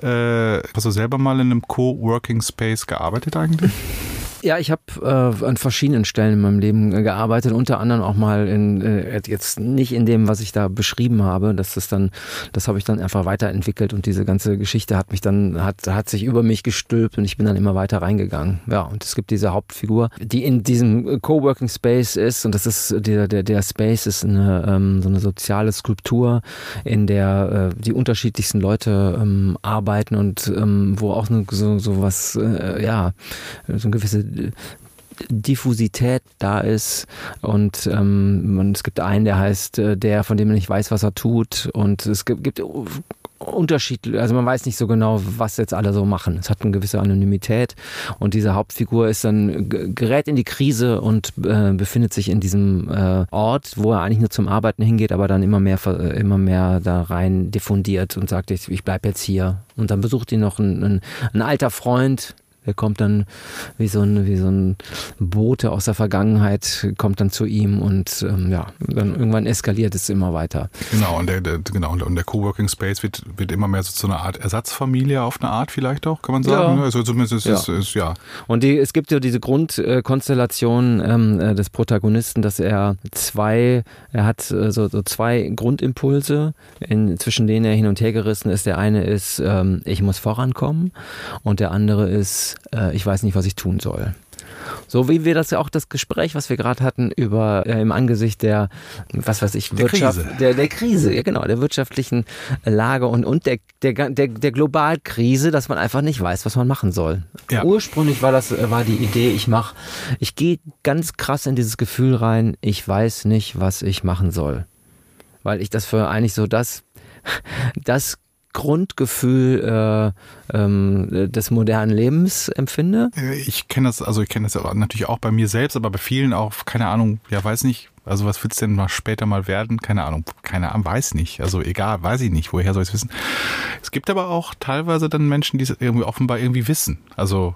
Äh, hast du selber mal in einem Co-Working Space gearbeitet eigentlich? Ja, ich habe äh, an verschiedenen Stellen in meinem Leben äh, gearbeitet, unter anderem auch mal in äh, jetzt nicht in dem, was ich da beschrieben habe. Das ist dann, das habe ich dann einfach weiterentwickelt und diese ganze Geschichte hat mich dann hat hat sich über mich gestülpt und ich bin dann immer weiter reingegangen. Ja, und es gibt diese Hauptfigur, die in diesem Coworking Space ist und das ist der der der Space ist eine ähm, so eine soziale Skulptur, in der äh, die unterschiedlichsten Leute ähm, arbeiten und ähm, wo auch so so was äh, ja so eine gewisse Diffusität da ist und ähm, es gibt einen, der heißt äh, der, von dem man nicht weiß, was er tut und es gibt, gibt Unterschied, also man weiß nicht so genau, was jetzt alle so machen. Es hat eine gewisse Anonymität und diese Hauptfigur ist dann gerät in die Krise und äh, befindet sich in diesem äh, Ort, wo er eigentlich nur zum Arbeiten hingeht, aber dann immer mehr äh, immer mehr da rein diffundiert und sagt, ich, ich bleib jetzt hier. Und dann besucht ihn noch ein, ein, ein alter Freund, er kommt dann wie so ein, wie so ein Bote aus der Vergangenheit, kommt dann zu ihm und ähm, ja, dann irgendwann eskaliert es immer weiter. Genau, und der, der, genau, und der Coworking Space wird, wird immer mehr so zu einer Art Ersatzfamilie auf eine Art vielleicht auch, kann man sagen. Ja. Also zumindest ist ja. Ist, ja. Und die, es gibt ja diese Grundkonstellation ähm, äh, des Protagonisten, dass er zwei, er hat äh, so, so zwei Grundimpulse, in, zwischen denen er hin und her gerissen ist. Der eine ist, ähm, ich muss vorankommen und der andere ist, äh, ich weiß nicht, was ich tun soll. So wie wir das ja auch das Gespräch, was wir gerade hatten über äh, im Angesicht der, was weiß ich, Wirtschaft, Krise. der der Krise, ja genau, der wirtschaftlichen Lage und und der der der, der Globalkrise, dass man einfach nicht weiß, was man machen soll. Ja. Ursprünglich war das äh, war die Idee, ich mach, ich gehe ganz krass in dieses Gefühl rein, ich weiß nicht, was ich machen soll, weil ich das für eigentlich so das das Grundgefühl äh, ähm, des modernen Lebens empfinde. Ich kenne das, also ich kenne das natürlich auch bei mir selbst, aber bei vielen auch, keine Ahnung, ja, weiß nicht, also was wird's denn mal später mal werden? Keine Ahnung, keine Ahnung, weiß nicht. Also egal, weiß ich nicht, woher soll ich es wissen? Es gibt aber auch teilweise dann Menschen, die es irgendwie offenbar irgendwie wissen. Also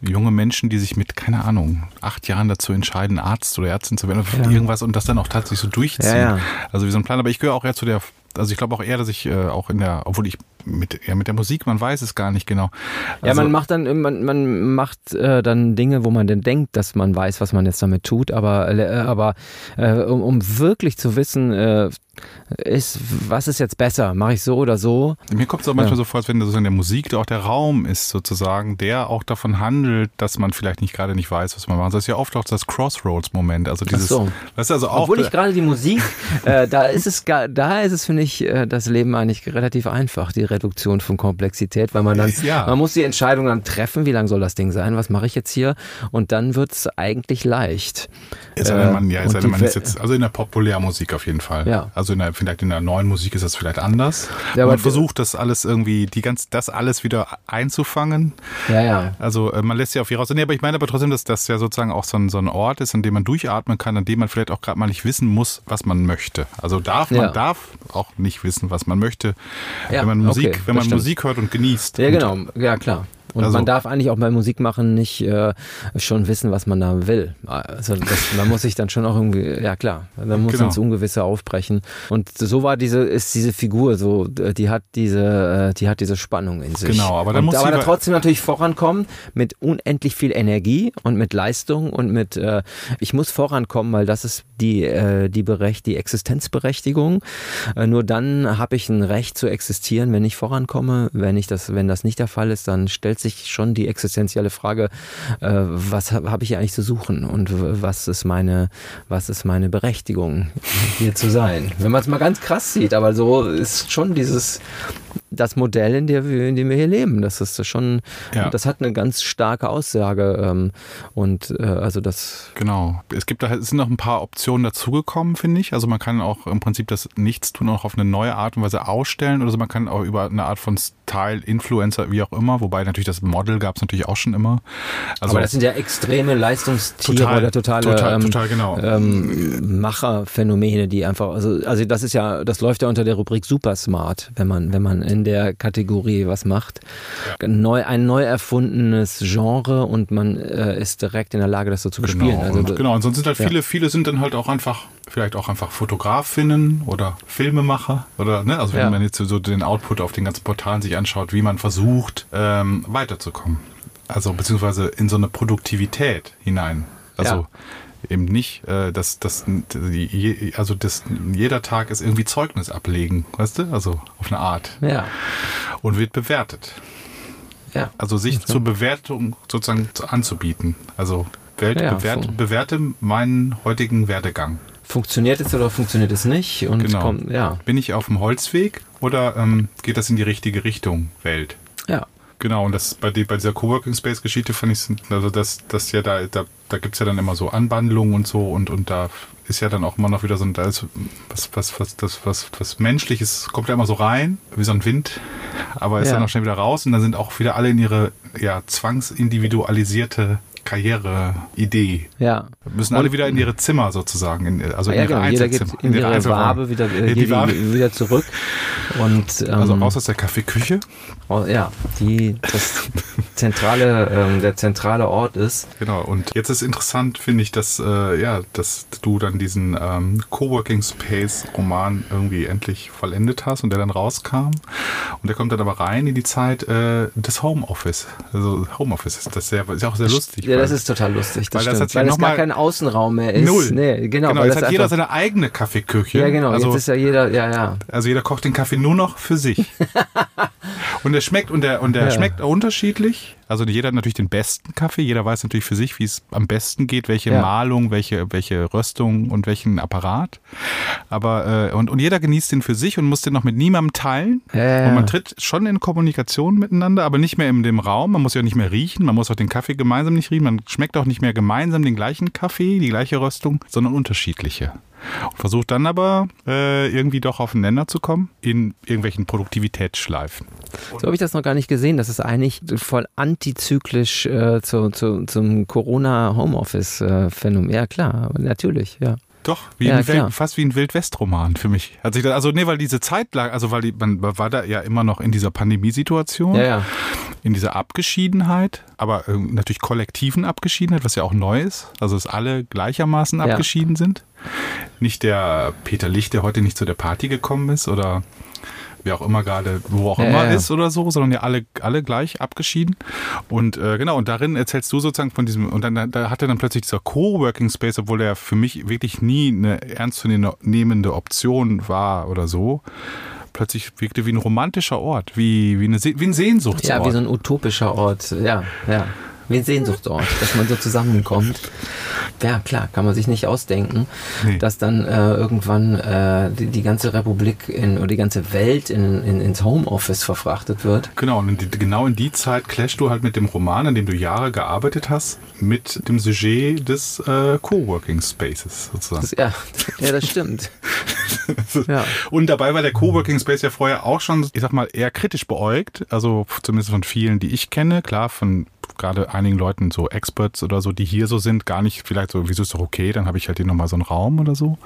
junge Menschen, die sich mit, keine Ahnung, acht Jahren dazu entscheiden, Arzt oder Ärztin zu werden, Ja. irgendwas und das dann auch tatsächlich so durchziehen. Ja, ja. Also wie so ein Plan. Aber ich gehöre auch eher zu der, also ich glaube auch eher, dass ich äh, auch in der, obwohl ich mit, ja, mit der Musik, man weiß es gar nicht genau. Ja, Also, man macht dann, man, man macht äh, dann Dinge, wo man denn denkt, dass man weiß, was man jetzt damit tut, aber, äh, aber äh, um, um wirklich zu wissen, äh, ist, was ist jetzt besser? Mache ich so oder so? Mir kommt es auch manchmal Ja. so vor, als wenn sozusagen der Musik auch der Raum ist, sozusagen, der auch davon handelt, dass man vielleicht nicht gerade nicht weiß, was man macht. Das ist ja oft auch das Crossroads-Moment. Also dieses, so. weißt du, also auch, Obwohl ich gerade die Musik, äh, da ist es, da ist es finde ich äh, das Leben eigentlich relativ einfach, die Reduktion von Komplexität, weil man dann, Ja. man muss die Entscheidung dann treffen, wie lang soll das Ding sein, was mache ich jetzt hier, und dann wird's eigentlich leicht. es sei denn, man, äh, ja, es und sei denn, die man ist jetzt, also in der Populärmusik auf jeden Fall. Ja. Also in der, vielleicht in der neuen Musik ist das vielleicht anders. Ja, man versucht das alles irgendwie, die ganz, das alles wieder einzufangen. Ja, ja. Also äh, man lässt ja auf hier raus. Nee, aber ich meine aber trotzdem, dass das ja sozusagen auch so ein, so ein Ort ist, an dem man durchatmen kann, an dem man vielleicht auch gerade mal nicht wissen muss, was man möchte. Also darf man Ja. darf auch nicht wissen, was man möchte, Ja, wenn man Musik, okay, wenn man stimmt. Musik hört und genießt. Ja, genau, ja klar. Und Also- man darf eigentlich auch bei Musik machen nicht äh, schon wissen, was man da will. Also das, man muss sich dann schon auch irgendwie, ja klar, man muss Genau. ins Ungewisse aufbrechen. Und so war diese, ist diese Figur so, die hat diese, äh, die hat diese Spannung in sich. Genau, aber dann und, muss aber sie trotzdem natürlich vorankommen mit unendlich viel Energie und mit Leistung und mit, äh, ich muss vorankommen, weil das ist die, äh, die, Berecht, die Existenzberechtigung. Äh, nur dann habe ich ein Recht zu existieren, wenn ich vorankomme. Wenn ich das, wenn das nicht der Fall ist, dann stellt sich schon die existenzielle Frage, äh, was habe hab ich hier eigentlich zu suchen und was ist meine, was ist meine Berechtigung, hier zu sein? Wenn man es mal ganz krass sieht, aber so ist schon dieses das Modell, in, der wir, in dem wir hier leben. Das ist schon, Ja. das hat eine ganz starke Aussage ähm, und äh, also das Genau. Es gibt da sind noch ein paar Optionen dazugekommen, finde ich. Also man kann auch im Prinzip das Nichtstun auch auf eine neue Art und Weise ausstellen oder so. Man kann auch über eine Art von Style, Influencer, wie auch immer, wobei natürlich das Model gab es natürlich auch schon immer. Also aber das sind ja extreme Leistungstiere Total, oder totale total, ähm, total genau. ähm, Macherphänomene, die einfach, also, also das ist ja, das läuft ja unter der Rubrik super smart, wenn man, wenn man in der Kategorie was macht. Neu, ein neu erfundenes Genre und man äh, ist direkt in der Lage, das so zu bespielen. Genau, Also, und, genau. Und sonst sind halt ja. viele, viele sind dann halt auch einfach, vielleicht auch einfach Fotografinnen oder Filmemacher oder, ne, also wenn Ja. man jetzt so den Output auf den ganzen Portalen sich anschaut, wie man versucht, ähm, weiterzukommen. Also, beziehungsweise in so eine Produktivität hinein. Also, Ja. Eben nicht, äh, dass, dass, also das, jeder Tag ist irgendwie Zeugnis ablegen, weißt du? Also, auf eine Art. ja, Und wird bewertet. ja. Also sich zur Bewertung sozusagen zu- anzubieten. Also Welt Ja, bewerte, bewerte meinen heutigen Werdegang. Funktioniert es oder funktioniert es nicht? Und Genau. kommt, ja, Bin ich auf dem Holzweg oder ähm, geht das in die richtige Richtung, Welt? Genau, und das bei, die, bei dieser Coworking Space Geschichte fand ich, also das, das ja da, da, da gibt's ja dann immer so Anwandlungen und so und, und da ist ja dann auch immer noch wieder so ein, da ist was, was, was, das, was, was Menschliches kommt ja immer so rein, wie so ein Wind, aber ist Ja. dann auch schnell wieder raus und dann sind auch wieder alle in ihre ja, zwangsindividualisierte Karriere-Idee. Ja. Müssen alle wieder in ihre Zimmer sozusagen, in, also in ja, ihre genau. Jeder geht Einzelzimmer. in ihre Einzelräume. Wabe wieder, äh, die Wabe. wie- wieder zurück. Und, ähm, Also raus aus der Kaffeeküche. Oh, ja, die das zentrale, ähm, der zentrale Ort ist. Genau, und jetzt ist interessant, finde ich, dass, äh, ja, dass du dann diesen ähm, Coworking Space Roman irgendwie endlich vollendet hast und der dann rauskam. Und der kommt dann aber rein in die Zeit äh, des Homeoffice. Also Homeoffice ist das sehr, ist ja auch sehr lustig. Ja, das ist total lustig. Das weil das stimmt. weil es noch gar kein Außenraum mehr ist. Null. Nee, genau. Genau, weil jetzt das hat jeder seine eigene Kaffeeküche. ja, genau. Also, jetzt ist ja jeder, ja, ja. also jeder kocht den Kaffee nur noch für sich. und der schmeckt und der und der Ja. schmeckt unterschiedlich. Also jeder hat natürlich den besten Kaffee, jeder weiß natürlich für sich, wie es am besten geht, welche Ja. Malung, welche, welche Röstung und welchen Apparat. Aber äh, und, und jeder genießt den für sich und muss den noch mit niemandem teilen. Ja, Und man tritt schon in Kommunikation miteinander, aber nicht mehr in dem Raum. Man muss ja nicht mehr riechen, man muss auch den Kaffee gemeinsam nicht riechen. Man schmeckt auch nicht mehr gemeinsam den gleichen Kaffee, die gleiche Röstung, sondern unterschiedliche. Und versucht dann aber äh, irgendwie doch auf den Nenner zu kommen in irgendwelchen Produktivitätsschleifen. So habe ich das noch gar nicht gesehen. Das ist eigentlich voll antizyklisch äh, zu, zu, zum Corona-Homeoffice-Phänomen. ja, klar, natürlich, ja. Doch, wie Ja. Wild, fast wie ein Wildwest-Roman für mich. Hat sich das, also nee, weil diese Zeit lag, also weil die, man war da ja immer noch in dieser Pandemiesituation, Ja, ja. in dieser Abgeschiedenheit, aber ähm, natürlich kollektiven Abgeschiedenheit, was ja auch neu ist, also dass alle gleichermaßen abgeschieden sind. Nicht der Peter Licht, der heute nicht zu der Party gekommen ist oder wer auch immer gerade, wo auch Ja, immer ja, ist oder so, sondern ja alle, alle gleich abgeschieden. Und äh, genau, und darin erzählst du sozusagen von diesem, und dann da hatte dann plötzlich dieser Coworking Space, obwohl der für mich wirklich nie eine ernstzunehmende Option war oder so, plötzlich wirkte wie ein romantischer Ort, wie, wie, eine, wie ein Sehnsuchtsort. Ja, wie so ein utopischer Ort. Ja, ja. Wie ein Sehnsuchtsort, dass man so zusammenkommt. Ja, klar, kann man sich nicht ausdenken, Nee. dass dann äh, irgendwann äh, die, die ganze Republik in, oder die ganze Welt in, in, ins Homeoffice verfrachtet wird. Genau, und in die, genau in die Zeit clashst du halt mit dem Roman, an dem du Jahre gearbeitet hast, mit dem Sujet des äh, Coworking Spaces sozusagen. Das, ja, ja, das stimmt. ja. Und dabei war der Coworking Space ja vorher auch schon, ich sag mal, eher kritisch beäugt. Also zumindest von vielen, die ich kenne. Klar, von gerade einigen Leuten, so Experts oder so, die hier so sind, gar nicht vielleicht so, wieso ist doch okay, dann habe ich halt hier nochmal so einen Raum oder so.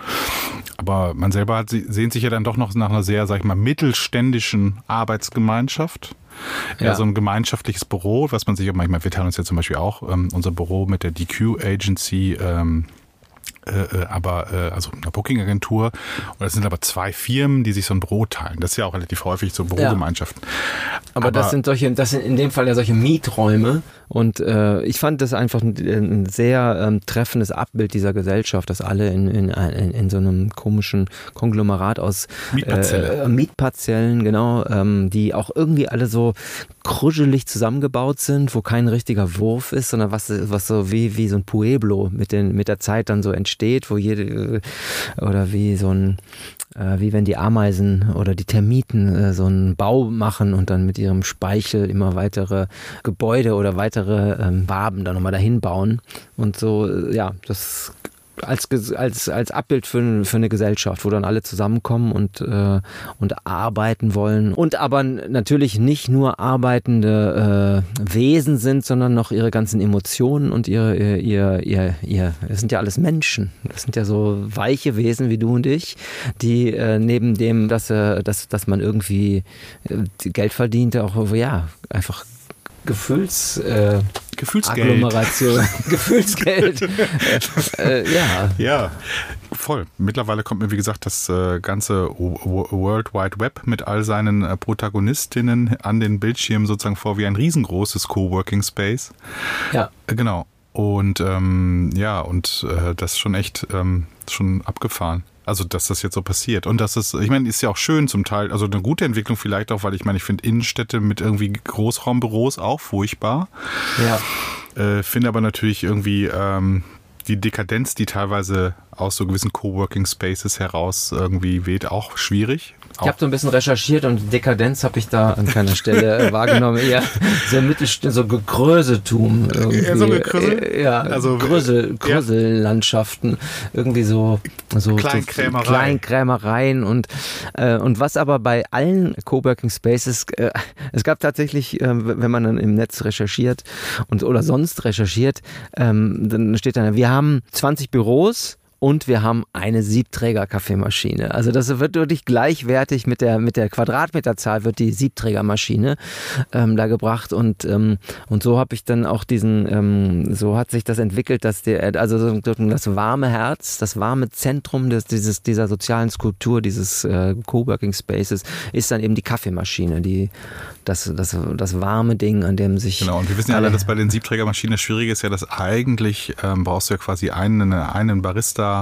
Aber man selber hat, sehnt sich ja dann doch noch nach einer sehr, sag ich mal, mittelständischen Arbeitsgemeinschaft. Ja. Ja. so ein gemeinschaftliches Büro, was man sich auch manchmal, wir teilen uns ja zum Beispiel auch ähm, unser Büro mit der DQ Agency, ähm, äh, äh, aber äh, also einer Booking-Agentur. Und das sind aber zwei Firmen, die sich so ein Büro teilen. Das ist ja auch relativ häufig so Bürogemeinschaften. Aber, das sind solche, das sind in dem Fall ja solche Mieträume. Und äh, ich fand das einfach ein, ein sehr ähm, treffendes Abbild dieser Gesellschaft, dass alle in, in, in, in so einem komischen Konglomerat aus Mietparzelle. äh, Mietparzellen, genau, ähm, die auch irgendwie alle so kruschelig zusammengebaut sind, wo kein richtiger Wurf ist, sondern was, was so wie, wie so ein Pueblo mit, den, mit der Zeit dann so entsteht, wo jede, oder wie so ein, äh, wie wenn die Ameisen oder die Termiten äh, so einen Bau machen und dann mit ihrem Speichel immer weitere Gebäude oder weitere ähm, Waben dann nochmal dahin bauen. Und so, äh, ja, das als, als, als Abbild für, für eine Gesellschaft, wo dann alle zusammenkommen und, äh, und arbeiten wollen. Und aber natürlich nicht nur arbeitende äh, Wesen sind, sondern noch ihre ganzen Emotionen und ihre, ihr, ihr, ihr, ihr, das sind ja alles Menschen. Das sind ja so weiche Wesen wie du und ich, die äh, neben dem, dass, äh, dass, dass man irgendwie äh, Geld verdient, auch, ja, einfach Gefühls... Äh, Gefühlsgeld. Agglomeration, Gefühlsgeld. äh, äh, ja, Ja, voll. Mittlerweile kommt mir, wie gesagt, das äh, ganze World Wide Web mit all seinen äh, Protagonistinnen an den Bildschirmen sozusagen vor wie ein riesengroßes Coworking Space. ja. Genau. Und ähm, ja, und das ist schon echt ähm, schon abgefahren. Also, dass das jetzt so passiert. Und das ist, ich meine, ist ja auch schön zum Teil, also eine gute Entwicklung vielleicht auch, weil ich meine, ich finde Innenstädte mit irgendwie Großraumbüros auch furchtbar. Ja, Äh, finde aber natürlich irgendwie ähm, die Dekadenz, die teilweise aus so gewissen Coworking Spaces heraus irgendwie weht, auch schwierig. ich habe so ein bisschen recherchiert und Dekadenz habe ich da an keiner Stelle äh, wahrgenommen. Eher so Mittelstand, so Gegrösetum. Irgendwie. Eher so Gegrösel? Äh, Ja, Also, also Grösel, ja. Grösellandschaften. Irgendwie so, so Kleinkrämerei. So Kleinkrämereien und, äh, und was aber bei allen Coworking Spaces, äh, es gab tatsächlich, äh, wenn man dann im Netz recherchiert und oder sonst recherchiert, ähm, dann steht dann, wir haben 20 Büros und wir haben eine Siebträger-Kaffeemaschine. Also das wird wirklich gleichwertig mit der, mit der Quadratmeterzahl wird die Siebträgermaschine ähm, da gebracht und, ähm, und so habe ich dann auch diesen, ähm, so hat sich das entwickelt, dass der, also so das warme Herz, das warme Zentrum des, dieses, dieser sozialen Skulptur, dieses äh, Coworking Spaces, ist dann eben die Kaffeemaschine, die, das, das, das warme Ding, an dem sich Genau, und wir wissen ja alle, dass bei den Siebträgermaschinen das Schwierige ist ja, dass eigentlich ähm, brauchst du ja quasi einen, einen Barista tā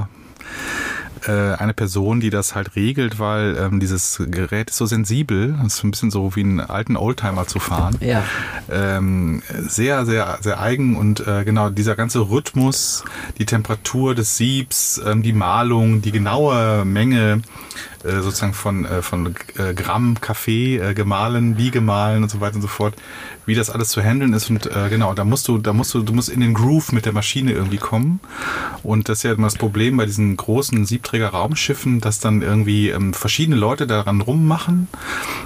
äh, eine Person, die das halt regelt, weil ähm, dieses Gerät ist so sensibel. Ist ein bisschen so wie einen alten Oldtimer zu fahren. Ja. Ähm, sehr, sehr, sehr eigen und äh, genau dieser ganze Rhythmus, die Temperatur des Siebs, ähm, die Malung, die genaue Menge äh, sozusagen von, äh, von äh, Gramm Kaffee äh, gemahlen, wie gemahlen und so weiter und so fort, wie das alles zu handeln ist und äh, genau, da musst du, da musst du, du musst in den Groove mit der Maschine irgendwie kommen und das ist ja immer das Problem bei diesen großen Siebträger-Raumschiffen, dass dann irgendwie ähm, verschiedene Leute daran rummachen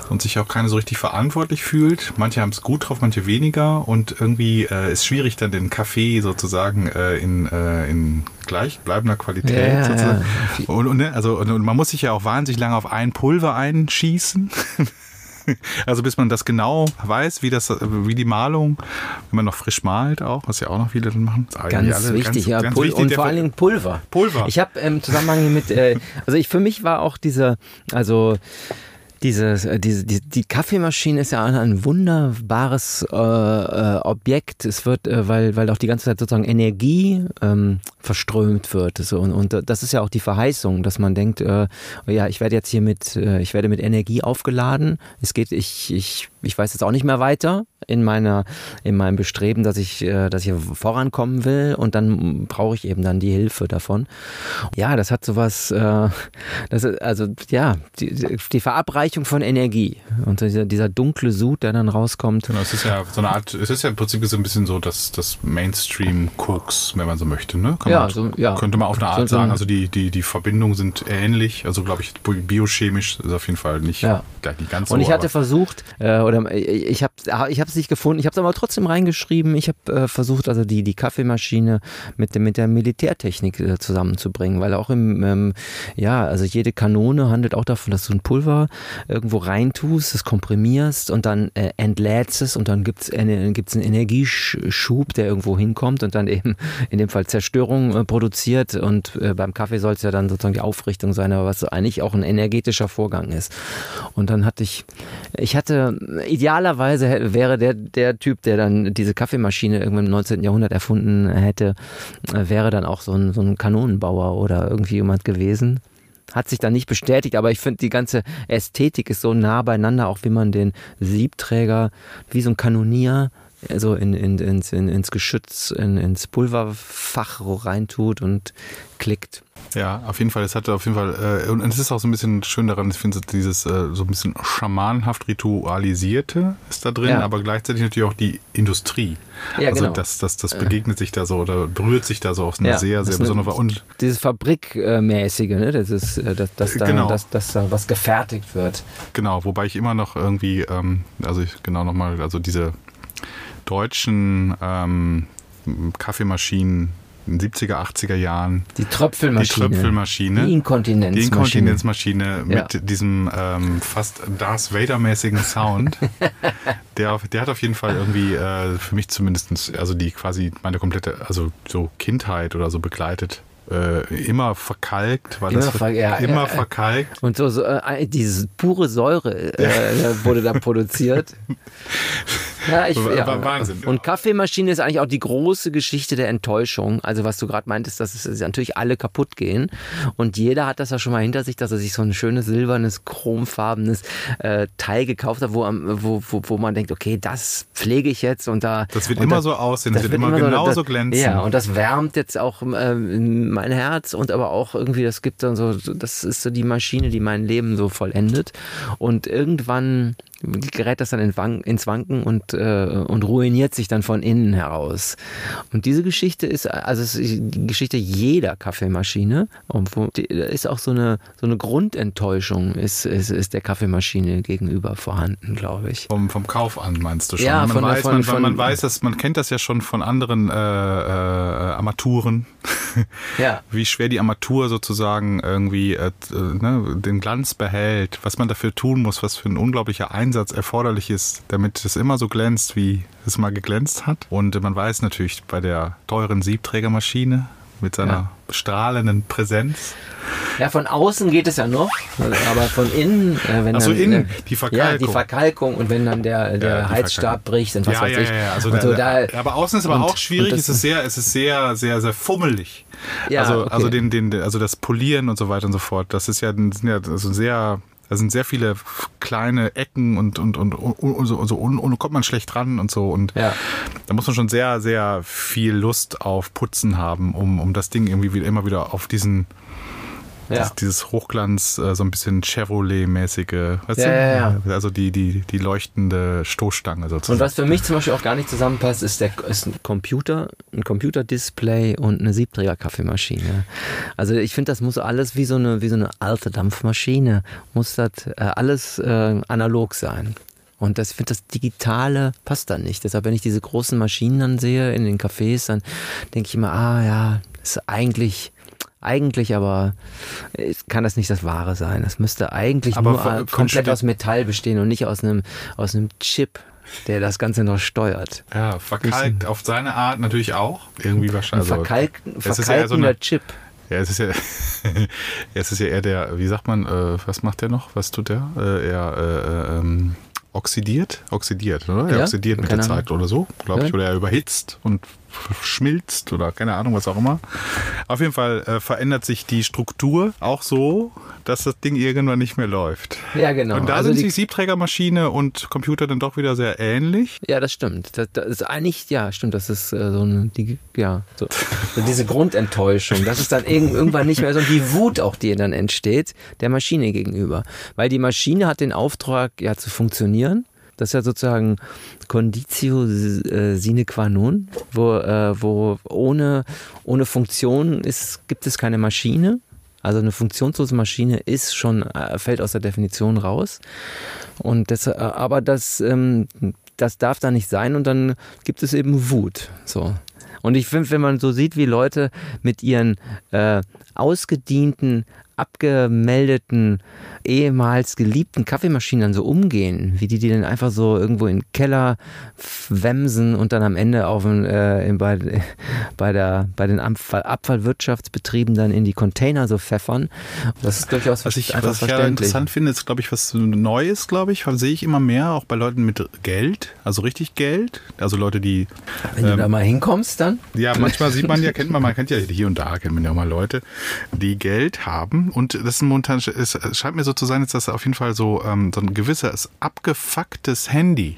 und sich auch keiner so richtig verantwortlich fühlt. Manche haben es gut drauf, manche weniger und irgendwie äh, ist schwierig dann den Kaffee sozusagen äh, in, äh, in gleichbleibender Qualität Ja, ja, sozusagen. ja. Und, und, ne, also, und, und man muss sich ja auch wahnsinnig lange auf ein Pulver einschießen. Also bis man das genau weiß, wie das, wie die Malung, wenn man noch frisch malt auch, was ja auch noch viele dann machen. Ganz alle wichtig, ja. ganz Pul wichtig, und vor allen Dingen Pulver. Pulver. Ich habe im Zusammenhang hier mit, äh, also ich für mich war auch diese, also dieses, äh, diese, die, die Kaffeemaschine ist ja ein, ein wunderbares äh, äh, Objekt. Es wird, äh, weil, weil auch die ganze Zeit sozusagen Energie ähm, verströmt wird. So, und, und das ist ja auch die Verheißung, dass man denkt, äh, ja, ich werde jetzt hier mit, äh, ich werde mit Energie aufgeladen. Es geht, ich, ich, ich weiß jetzt auch nicht mehr weiter in meiner, in meinem Bestreben, dass ich, äh, dass ich vorankommen will und dann brauche ich eben dann die Hilfe davon. Ja, das hat sowas, äh, das also ja, die, die Verabreichung von Energie und dieser, dieser dunkle Sud, der dann rauskommt. Genau, es ist ja so eine Art, es ist ja im Prinzip so ein bisschen so das, das Mainstream-Koks, wenn man so möchte, ne? Kann Ja, man, so- ja. Könnte man auf eine Art so- sagen. Also die, die, die Verbindungen sind ähnlich. Also glaube ich, biochemisch ist auf jeden Fall nicht, Ja. gleich nicht ganz so. Und ich hatte versucht, äh, oder äh, ich habe ich es nicht gefunden, ich habe es aber trotzdem reingeschrieben. Ich habe äh, versucht, also die, die Kaffeemaschine mit, mit der Militärtechnik äh, zusammenzubringen, weil auch im, ähm, ja, also jede Kanone handelt auch davon, dass du ein Pulver irgendwo reintust, es komprimierst und dann äh, entlädst es und dann gibt es eine, gibt's einen Energieschub, der irgendwo hinkommt und dann eben in dem Fall Zerstörung äh, produziert und äh, beim Kaffee soll es ja dann sozusagen die Aufrichtung sein, aber was eigentlich auch ein energetischer Vorgang ist. Und dann hatte ich, ich hatte, idealerweise wäre der, der Typ, der dann diese Kaffeemaschine irgendwann im 19. Jahrhundert erfunden hätte, äh, wäre dann auch so ein, so ein Kanonenbauer oder irgendwie jemand gewesen. Hat sich dann nicht bestätigt, aber ich finde, die ganze Ästhetik ist so nah beieinander, auch wie man den Siebträger wie so ein Kanonier so in, in, ins, in, ins Geschütz, in, ins Pulverfach reintut und klickt. Ja, auf jeden Fall. Es hatte auf jeden Fall, äh, und es ist auch so ein bisschen schön daran, ich finde dieses äh, so ein bisschen schamanhaft ritualisierte ist da drin, Ja. aber gleichzeitig natürlich auch die Industrie. Ja, also genau. das, das, das begegnet sich da so oder berührt sich da so auf eine Ja, sehr, sehr besondere Und Dieses Fabrikmäßige, ne? das ist, äh, dass, dass, da, Genau. dass, dass da was gefertigt wird. Genau, wobei ich immer noch irgendwie, ähm, also ich genau nochmal, also diese deutschen ähm, Kaffeemaschinen in den 70er, 80er Jahren, Die Tröpfelmaschine. die Tröpfelmaschine, Die Inkontinenzmaschine. die Inkontinenzmaschine Ja. mit diesem ähm, fast Darth Vader-mäßigen Sound, der, der hat auf jeden Fall irgendwie äh, für mich zumindest, also die quasi meine komplette, also so Kindheit oder so begleitet. Äh, immer verkalkt, weil Immer das ver- ja, immer ja, verkalkt. Und so, so äh, diese pure Säure äh, wurde da produziert. Ja, ich, War- ja. Wahnsinn. Und Kaffeemaschine ist eigentlich auch die große Geschichte der Enttäuschung. Also was du gerade meintest, dass es dass natürlich alle kaputt gehen. Und jeder hat das ja schon mal hinter sich, dass er sich so ein schönes silbernes, chromfarbenes äh, Teil gekauft hat, wo, wo, wo, wo man denkt, okay, das pflege ich jetzt und da. Das wird und immer da- so aussehen, das, wird immer, so- genauso das, glänzen. Ja, und das wärmt jetzt auch ähm, mein Herz und aber auch irgendwie, das gibt dann so, so- das ist so die Maschine, die mein Leben so vollendet. Und irgendwann gerät das dann in Wank, ins Wanken und, äh, und ruiniert sich dann von innen heraus. Und diese Geschichte ist, also es ist die Geschichte jeder Kaffeemaschine, die, da ist auch so eine, so eine Grundenttäuschung ist, ist, ist der Kaffeemaschine gegenüber vorhanden, glaube ich. Vom, vom Kauf an meinst du schon. Ja, man, von weiß, von- man, von- man weiß das, man kennt das ja schon von anderen äh, äh, Armaturen, Ja. wie schwer die Armatur sozusagen irgendwie äh, äh, ne, den Glanz behält, was man dafür tun muss, was für ein unglaublicher Einsatz erforderlich ist, damit es immer so glänzt, wie es mal geglänzt hat. Und man weiß natürlich bei der teuren Siebträgermaschine, mit seiner Ja. strahlenden Präsenz. Ja, von außen geht es ja noch, aber von innen, äh, wenn Ach so, dann, innen, äh, die Ja, Verkalkung. die Verkalkung und wenn dann der, der Ja, Heizstab bricht und was ja, weiß ja, ich. ja, ja. Also da, so, da, aber außen ist aber und- auch schwierig. Es ist sehr, es ist sehr, sehr, sehr fummelig. Ja, also, okay. also den, den, also das Polieren und so weiter und so fort. Das ist ja, ja also sehr, da sind sehr viele kleine Ecken und und und, und, so, und so und, und kommt man schlecht ran und so und Ja. da muss man schon sehr, sehr viel Lust auf Putzen haben, um, um das Ding irgendwie wieder, immer wieder auf diesen ja. das, dieses Hochglanz, äh, so ein bisschen Chevrolet-mäßige, weißt Ja, du? ja, ja. Also die, die, die leuchtende Stoßstange Und sozusagen. was für mich zum Beispiel auch gar nicht zusammenpasst, ist, der, ist ein Computer, ein Computerdisplay und eine Siebträger-Kaffeemaschine. Also ich finde, das muss alles wie so eine, wie so eine alte Dampfmaschine, muss das äh, alles äh, analog sein. Und das, ich finde, das Digitale passt da nicht. Deshalb, wenn ich diese großen Maschinen dann sehe in den Cafés, dann denke ich immer, ah ja, ist eigentlich, eigentlich aber äh, kann das nicht das Wahre sein. Das müsste eigentlich Aber nur von- äh, von komplett aus Metall bestehen und nicht aus einem, aus einem Chip, der das Ganze noch steuert. Ja, verkalkt auf seine Art natürlich auch. Irgendwie Ein wahrscheinlich. Also, verkalk, ist ja eher so verkalkender eine- Chip. ja, es ist ja, es ist ja eher der, wie sagt man, äh, was macht der noch? Was tut der? Äh, er äh, ähm, oxidiert? Oxidiert, oder? Er Ja, oxidiert mit der. Zeit oder so, glaube ich. Oder er überhitzt und schmilzt oder keine Ahnung, was auch immer. Auf jeden Fall äh, verändert sich die Struktur auch so, dass das Ding irgendwann nicht mehr läuft. Ja, genau. Und da Also sind die- sich Siebträgermaschine und Computer dann doch wieder sehr ähnlich. Ja, das stimmt. Das, das ist eigentlich, ja, stimmt, das ist äh, so eine, die, ja, so, diese Grundenttäuschung. Das ist dann irgend, irgendwann nicht mehr so die Wut auch, die dann entsteht, der Maschine gegenüber. Weil die Maschine hat den Auftrag, ja, zu funktionieren. Das ist ja sozusagen Conditio äh, sine qua non, wo, äh, wo ohne, ohne Funktion ist, gibt es keine Maschine. Also eine funktionslose Maschine ist schon, äh, fällt aus der Definition raus. Und das, äh, aber das, ähm, das darf da nicht sein und dann gibt es eben Wut. So. Und ich finde, wenn man so sieht, wie Leute mit ihren äh, ausgedienten, abgemeldeten, ehemals geliebten Kaffeemaschinen dann so umgehen, wie die die dann einfach so irgendwo in den Keller wemsen und dann am Ende auf den, äh, bei, bei, der, bei den Abfall, Abfallwirtschaftsbetrieben dann in die Container so pfeffern. Das ist durchaus Was ich, was ich ja interessant finde, ist, glaube ich, was Neues, glaube ich, sehe ich immer mehr, auch bei Leuten mit Geld, also richtig Geld. Also Leute, die, Wenn du da mal hinkommst, dann ja, manchmal sieht man ja, kennt man, man kennt ja hier und da, kennt man ja auch mal Leute, die Geld haben. Und das ist momentan, es scheint mir so zu sein, dass das auf jeden Fall so, ähm, so ein gewisses abgefucktes Handy.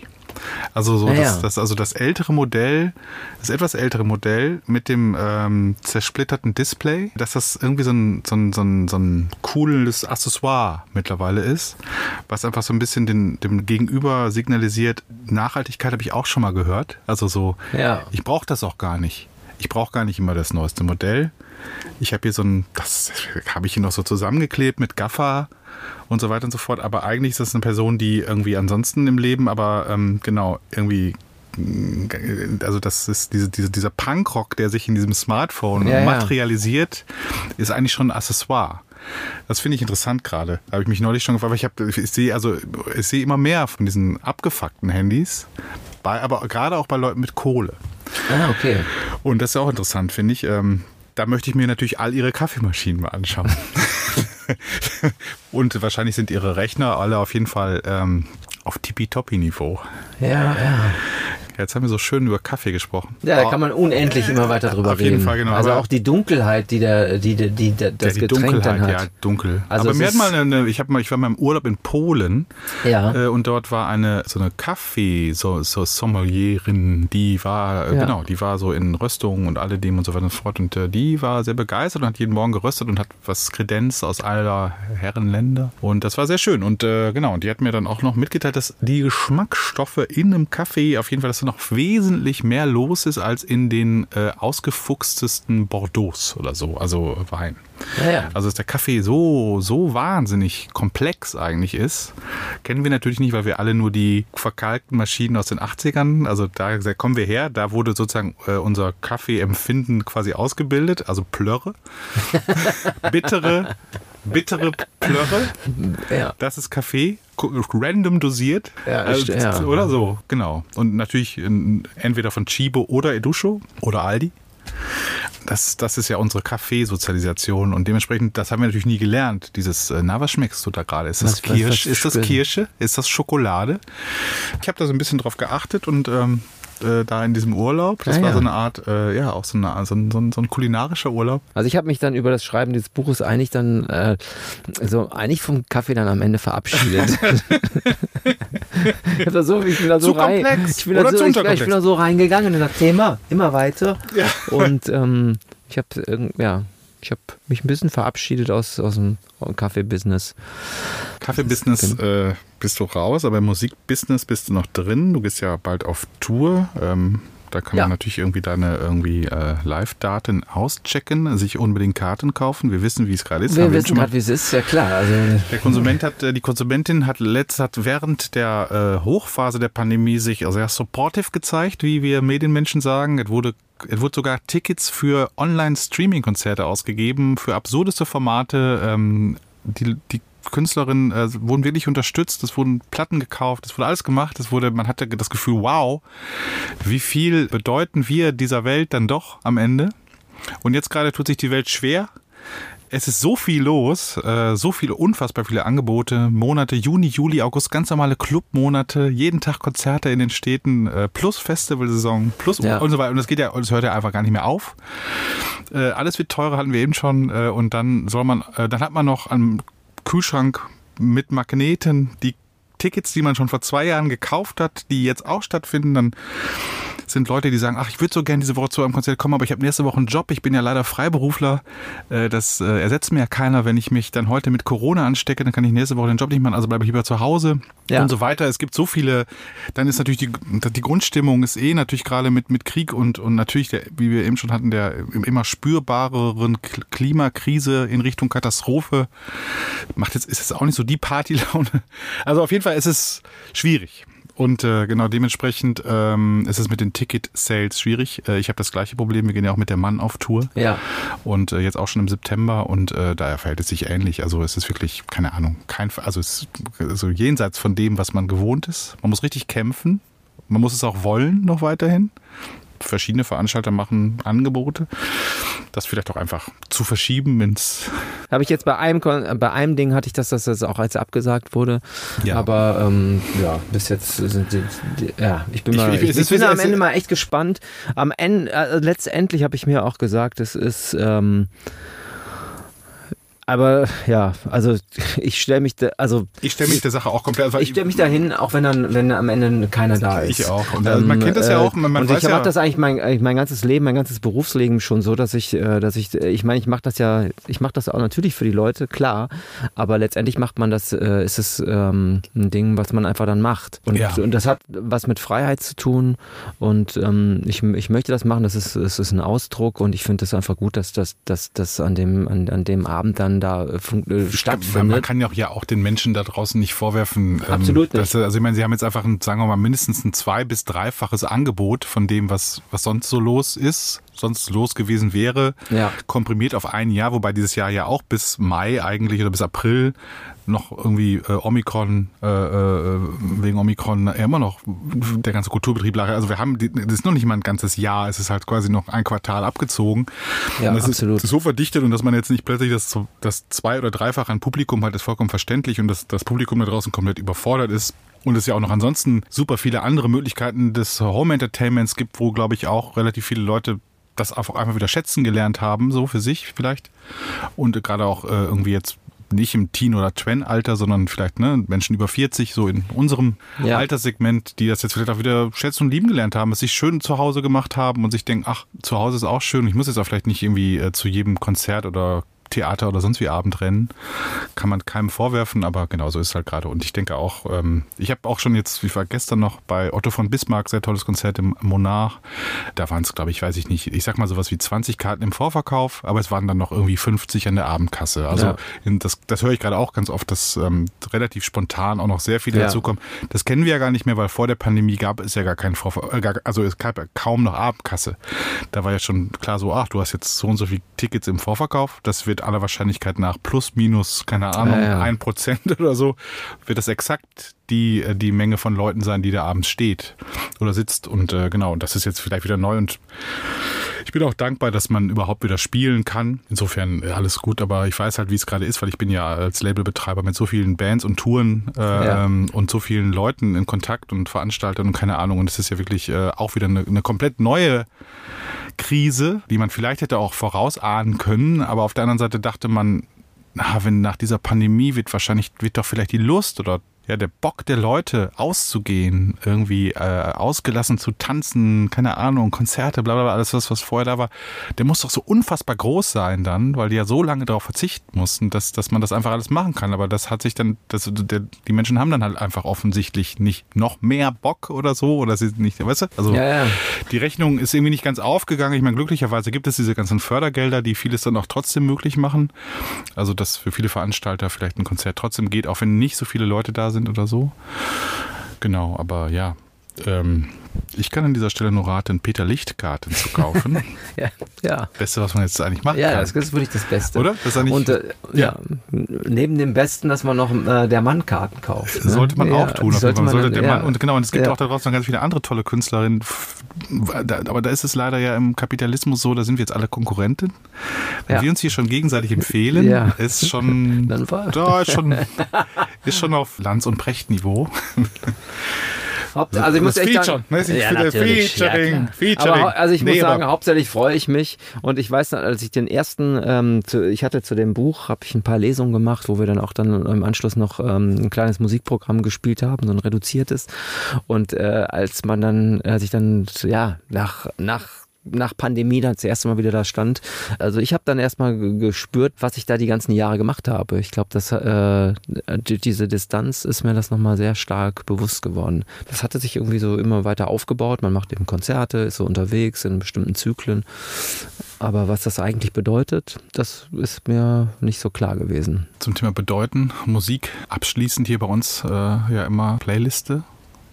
Also so Ja, das, das, also das ältere Modell, das etwas ältere Modell mit dem ähm, zersplitterten Display, dass das irgendwie so ein, so ein, so ein, so ein cooles Accessoire mittlerweile ist, was einfach so ein bisschen den, dem Gegenüber signalisiert, Nachhaltigkeit habe ich auch schon mal gehört. Also so, Ja. ich brauche das auch gar nicht. Ich brauche gar nicht immer das neueste Modell. Ich habe hier so ein, das habe ich hier noch so zusammengeklebt mit Gaffer und so weiter und so fort. Aber eigentlich ist das eine Person, die irgendwie ansonsten im Leben, aber ähm, genau, irgendwie, mm, also das ist diese, diese, dieser Punkrock, der sich in diesem Smartphone Ja, ja. materialisiert, ist eigentlich schon ein Accessoire. Das finde ich interessant gerade. Da habe ich mich neulich schon gefragt, aber ich, ich sehe also, ich sehe immer mehr von diesen abgefuckten Handys, bei, aber gerade auch bei Leuten mit Kohle. Ah, okay. Und das ist auch interessant, finde ich. Ähm, da möchte ich mir natürlich all ihre Kaffeemaschinen mal anschauen. Und wahrscheinlich sind ihre Rechner alle auf jeden Fall ähm, auf Tippitoppi-Niveau. Ja, ja. Jetzt haben wir so schön über Kaffee gesprochen. Ja, da kann man unendlich immer weiter drüber Auf reden. jeden Fall, genau. Also Aber- auch die Dunkelheit, die der, die, die, die, die das ja, die Getränk dann Dunkelheit, hat. ja, dunkel. Also Aber mir hat mal eine, ich habe mal, ich war mal im Urlaub in Polen Ja. äh, und dort war eine so eine Kaffee so, so Sommelierin, die war äh, Ja. genau, die war so in Röstungen und alledem und so weiter und so fort und äh, die war sehr begeistert und hat jeden Morgen geröstet und hat was Kredenz aus aller Herrenländer und das war sehr schön und äh, genau und die hat mir dann auch noch mitgeteilt, dass die Geschmacksstoffe in einem Kaffee auf jeden Fall, dass da noch wesentlich mehr los ist als in den äh, ausgefuchstesten Bordeaux oder so, also Wein. ja, ja. Also dass der Kaffee so, so wahnsinnig komplex eigentlich ist, kennen wir natürlich nicht, weil wir alle nur die verkalkten Maschinen aus den 80ern, also da, da kommen wir her, da wurde sozusagen äh, unser Kaffeeempfinden quasi ausgebildet, also Plörre, bittere, bittere Plörre, ja. das ist Kaffee, random dosiert, Ja, st- ja. oder so, genau. Und natürlich äh, entweder von Chibo oder Edusho oder Aldi. Das, das ist ja unsere Kaffeesozialisation und dementsprechend, das haben wir natürlich nie gelernt. Dieses, äh, na, was schmeckst du da gerade? Ist das Was- was- Kirsch? was ist das? Kirsche? Ist das Schokolade? Ich habe da so ein bisschen drauf geachtet und ähm, äh, da in diesem Urlaub, das Ah, war ja. so eine Art, äh, ja, auch so, eine, so, ein, so, ein, so ein kulinarischer Urlaub. Also ich habe mich dann über das Schreiben dieses Buches eigentlich dann äh, so eigentlich vom Kaffee dann am Ende verabschiedet. ich, da so, ich bin da so rein, ich bin da so, ich, ich bin da so reingegangen und das Thema immer weiter. Ja. Und ähm, ich habe ja, ich habe mich ein bisschen verabschiedet aus aus dem Kaffee-Business. Kaffeebusiness äh, bist du raus, aber im Musikbusiness bist du noch drin. Du gehst ja bald auf Tour. Ähm, da kann Ja. man natürlich irgendwie deine irgendwie äh, Live-Daten auschecken, sich unbedingt Karten kaufen. Wir wissen, wie es gerade ist. Wir Haben wissen gerade, wie es ist, ja klar. Also der Konsument hat, äh, die Konsumentin hat letzt hat während der äh, Hochphase der Pandemie sich sehr supportive gezeigt, wie wir Medienmenschen sagen. Es wurde, es wurde sogar Tickets für Online-Streaming-Konzerte ausgegeben, für absurdeste Formate. Ähm, die, die Künstlerinnen äh, wurden wirklich unterstützt, es wurden Platten gekauft, es wurde alles gemacht, es wurde, man hatte das Gefühl, wow, wie viel bedeuten wir dieser Welt dann doch am Ende. Und jetzt gerade tut sich die Welt schwer. Es ist so viel los, äh, so viele, unfassbar viele Angebote, Monate, Juni, Juli, August, ganz normale Clubmonate, jeden Tag Konzerte in den Städten, äh, plus Festivalsaison, plus Ja. und so weiter. Und das geht ja, das hört ja einfach gar nicht mehr auf. Äh, alles wird teurer, hatten wir eben schon. Und dann soll man, dann hat man noch am Kühlschrank mit Magneten. Die Tickets, die man schon vor zwei Jahren gekauft hat, die jetzt auch stattfinden, dann sind Leute, die sagen, ach, ich würde so gerne diese Woche zu einem Konzert kommen, aber ich habe nächste Woche einen Job, ich bin ja leider Freiberufler, Äh, das äh, ersetzt mir ja keiner, wenn ich mich dann heute mit Corona anstecke, dann kann ich nächste Woche den Job nicht machen, also bleibe ich lieber zu Hause Ja. und so weiter. Es gibt so viele, dann ist natürlich die, die Grundstimmung ist eh natürlich gerade mit, mit Krieg und, und natürlich, der, wie wir eben schon hatten, der immer spürbareren Klimakrise in Richtung Katastrophe macht jetzt, ist jetzt auch nicht so die Partylaune. Also auf jeden Fall ist es schwierig. Und äh, genau dementsprechend ähm, ist es mit den Ticket-Sales schwierig. Äh, ich habe das gleiche Problem. Wir gehen ja auch mit der Mann auf Tour. ja. Und äh, jetzt auch schon im September und äh, daher verhält es sich ähnlich. Also es ist wirklich, keine Ahnung, kein, also es ist so jenseits von dem, was man gewohnt ist. Man muss richtig kämpfen. Man muss es auch wollen noch weiterhin. Verschiedene Veranstalter machen Angebote. Das vielleicht auch einfach zu verschieben ins Habe ich jetzt bei einem Kon- bei einem Ding hatte ich das, dass das auch als abgesagt wurde. Ja. Aber ähm, ja, bis jetzt sind die, die ja, ich bin Ich- mal, ich- ich, ich, ist- bin am Ende mal echt gespannt. Am Ende, äh, letztendlich habe ich mir auch gesagt, es ist ähm, aber ja, also ich stelle mich, da, also Ich stelle mich der Sache auch komplett. ich stelle mich dahin, auch wenn dann, wenn am Ende keiner da ist. Ich auch. Und, also, man kennt das ja auch, man- man und ich ja- mache das eigentlich mein, eigentlich mein ganzes Leben, mein ganzes Berufsleben schon so, dass ich, äh, dass ich, ich meine, ich mache das ja, ich mache das auch natürlich für die Leute, klar, aber letztendlich macht man das, äh, ist es ähm, ein Ding, was man einfach dann macht. Und, Ja. und das hat was mit Freiheit zu tun. Und ähm, ich, ich möchte das machen. Das ist, es ist ein Ausdruck und ich finde es einfach gut, dass das, dass das an dem, an, an dem Abend dann da äh, äh, Man, man stattfindet. kann ja auch, ja auch den Menschen da draußen nicht vorwerfen. ähm, Absolut nicht. Dass, also ich meine, sie haben jetzt einfach, ein, sagen wir mal, mindestens ein zwei- bis dreifaches Angebot von dem, was, was sonst so los ist, sonst los gewesen wäre, Ja. komprimiert auf ein Jahr, wobei dieses Jahr ja auch bis Mai eigentlich oder bis April noch irgendwie äh, Omikron, äh, äh, wegen Omikron ja immer noch der ganze Kulturbetrieb lag. Also wir haben, die- das ist noch nicht mal ein ganzes Jahr, es ist halt quasi noch ein Quartal abgezogen. Ja, und das absolut. ist so verdichtet und dass man jetzt nicht plötzlich das, das zwei- oder dreifach an Publikum hat, ist vollkommen verständlich und dass das Publikum da draußen komplett überfordert ist. Und es ja auch noch ansonsten super viele andere Möglichkeiten des Home Entertainments gibt, wo, glaube ich, auch relativ viele Leute das einfach einfach wieder schätzen gelernt haben, so für sich vielleicht. Und gerade auch äh, irgendwie jetzt nicht im Teen- oder Twen-Alter, sondern vielleicht ne, Menschen über 40, so in unserem Ja. Alterssegment, die das jetzt vielleicht auch wieder schätzen und lieben gelernt haben, es sich schön zu Hause gemacht haben und sich denken, ach, zu Hause ist auch schön, ich muss jetzt auch vielleicht nicht irgendwie äh, zu jedem Konzert oder Theater oder sonst wie Abend rennen. Kann man keinem vorwerfen, aber genau so ist es halt gerade. Und ich denke auch, ähm, ich habe auch schon jetzt, wie war gestern noch bei Otto von Bismarck, sehr tolles Konzert im Monarch. Da waren es, glaube ich, weiß ich nicht, ich sag mal sowas wie 20 Karten im Vorverkauf, aber es waren dann noch irgendwie 50 an der Abendkasse. Also Ja. in, das, das höre ich gerade auch ganz oft, dass ähm, relativ spontan auch noch sehr viele Ja. dazukommen. Das kennen wir ja gar nicht mehr, weil vor der Pandemie gab es ja gar keinen Vorver äh, also es gab ja kaum noch Abendkasse. Da war ja schon klar so, ach, du hast jetzt so und so viele Tickets im Vorverkauf. Das wird wird aller Wahrscheinlichkeit nach plus minus, keine Ahnung, Ja, ja. ein Prozent oder so, wird das exakt die, äh, die Menge von Leuten sein, die da abends steht oder sitzt. Und äh, genau, und das ist jetzt vielleicht wieder neu und ich bin auch dankbar, dass man überhaupt wieder spielen kann. Insofern äh, alles gut, aber ich weiß halt, wie es gerade ist, weil ich bin ja als Labelbetreiber mit so vielen Bands und Touren äh, Ja. ähm, und so vielen Leuten in Kontakt und Veranstaltern und keine Ahnung. Und es ist ja wirklich äh, auch wieder eine, eine komplett neue Krise, die man vielleicht hätte auch vorausahnen können, aber auf der anderen Seite dachte man, na, wenn nach dieser Pandemie wird wahrscheinlich, wird doch vielleicht die Lust oder ja, der Bock der Leute auszugehen, irgendwie äh, ausgelassen zu tanzen, keine Ahnung, Konzerte, bla bla bla, alles was, was vorher da war, der muss doch so unfassbar groß sein dann, weil die ja so lange darauf verzichten mussten, dass, dass man das einfach alles machen kann. Aber das hat sich dann, das, der, die Menschen haben dann halt einfach offensichtlich nicht noch mehr Bock oder so, oder sie nicht, weißt du? Also Ja, ja. die Rechnung ist irgendwie nicht ganz aufgegangen. Ich meine, glücklicherweise gibt es diese ganzen Fördergelder, die vieles dann auch trotzdem möglich machen. Also, dass für viele Veranstalter vielleicht ein Konzert trotzdem geht, auch wenn nicht so viele Leute da sind oder so. Genau, aber ja. Ähm, ich kann an dieser Stelle nur raten, Peter Licht-Karten zu kaufen. Ja, ja. Beste, was man jetzt eigentlich machen Ja, kann. das ist wirklich das Beste. Oder? Das eigentlich- Und äh, ja. ja. neben dem Besten, dass man noch äh, der Mann Karten kauft. ne? Sollte man ja, auch tun. jeden Fall. Man sollte dann-. Mann, und genau, und es gibt auch da draußen noch ganz viele andere tolle Künstlerinnen. Aber da ist es leider ja im Kapitalismus so, da sind wir jetzt alle Konkurrenten. Wenn wir uns hier schon gegenseitig empfehlen, ist schon, da ist schon, ist schon auf Lanz- und Precht-Niveau. Also ich muss Das echt sagen, ne? Natürlich, Featuring, klar. Featuring. Aber, also ich muss Nee, sagen, hauptsächlich freue ich mich und ich weiß, als ich den ersten, ähm, zu, ich hatte zu dem Buch, habe ich ein paar Lesungen gemacht, wo wir dann auch dann im Anschluss noch ähm, ein kleines Musikprogramm gespielt haben, so ein reduziertes und äh, als man dann, als ich dann, ja, nach, nach nach Pandemie dann das erste Mal wieder da stand. Also ich habe dann erstmal ge- gespürt, was ich da die ganzen Jahre gemacht habe. Ich glaube, äh, die- diese Distanz ist mir das nochmal sehr stark bewusst geworden. Das hatte sich irgendwie so immer weiter aufgebaut. Man macht eben Konzerte, ist so unterwegs in bestimmten Zyklen. Aber was das eigentlich bedeutet, das ist mir nicht so klar gewesen. Zum Thema Bedeuten, Musik, abschließend hier bei uns äh, ja immer Playliste.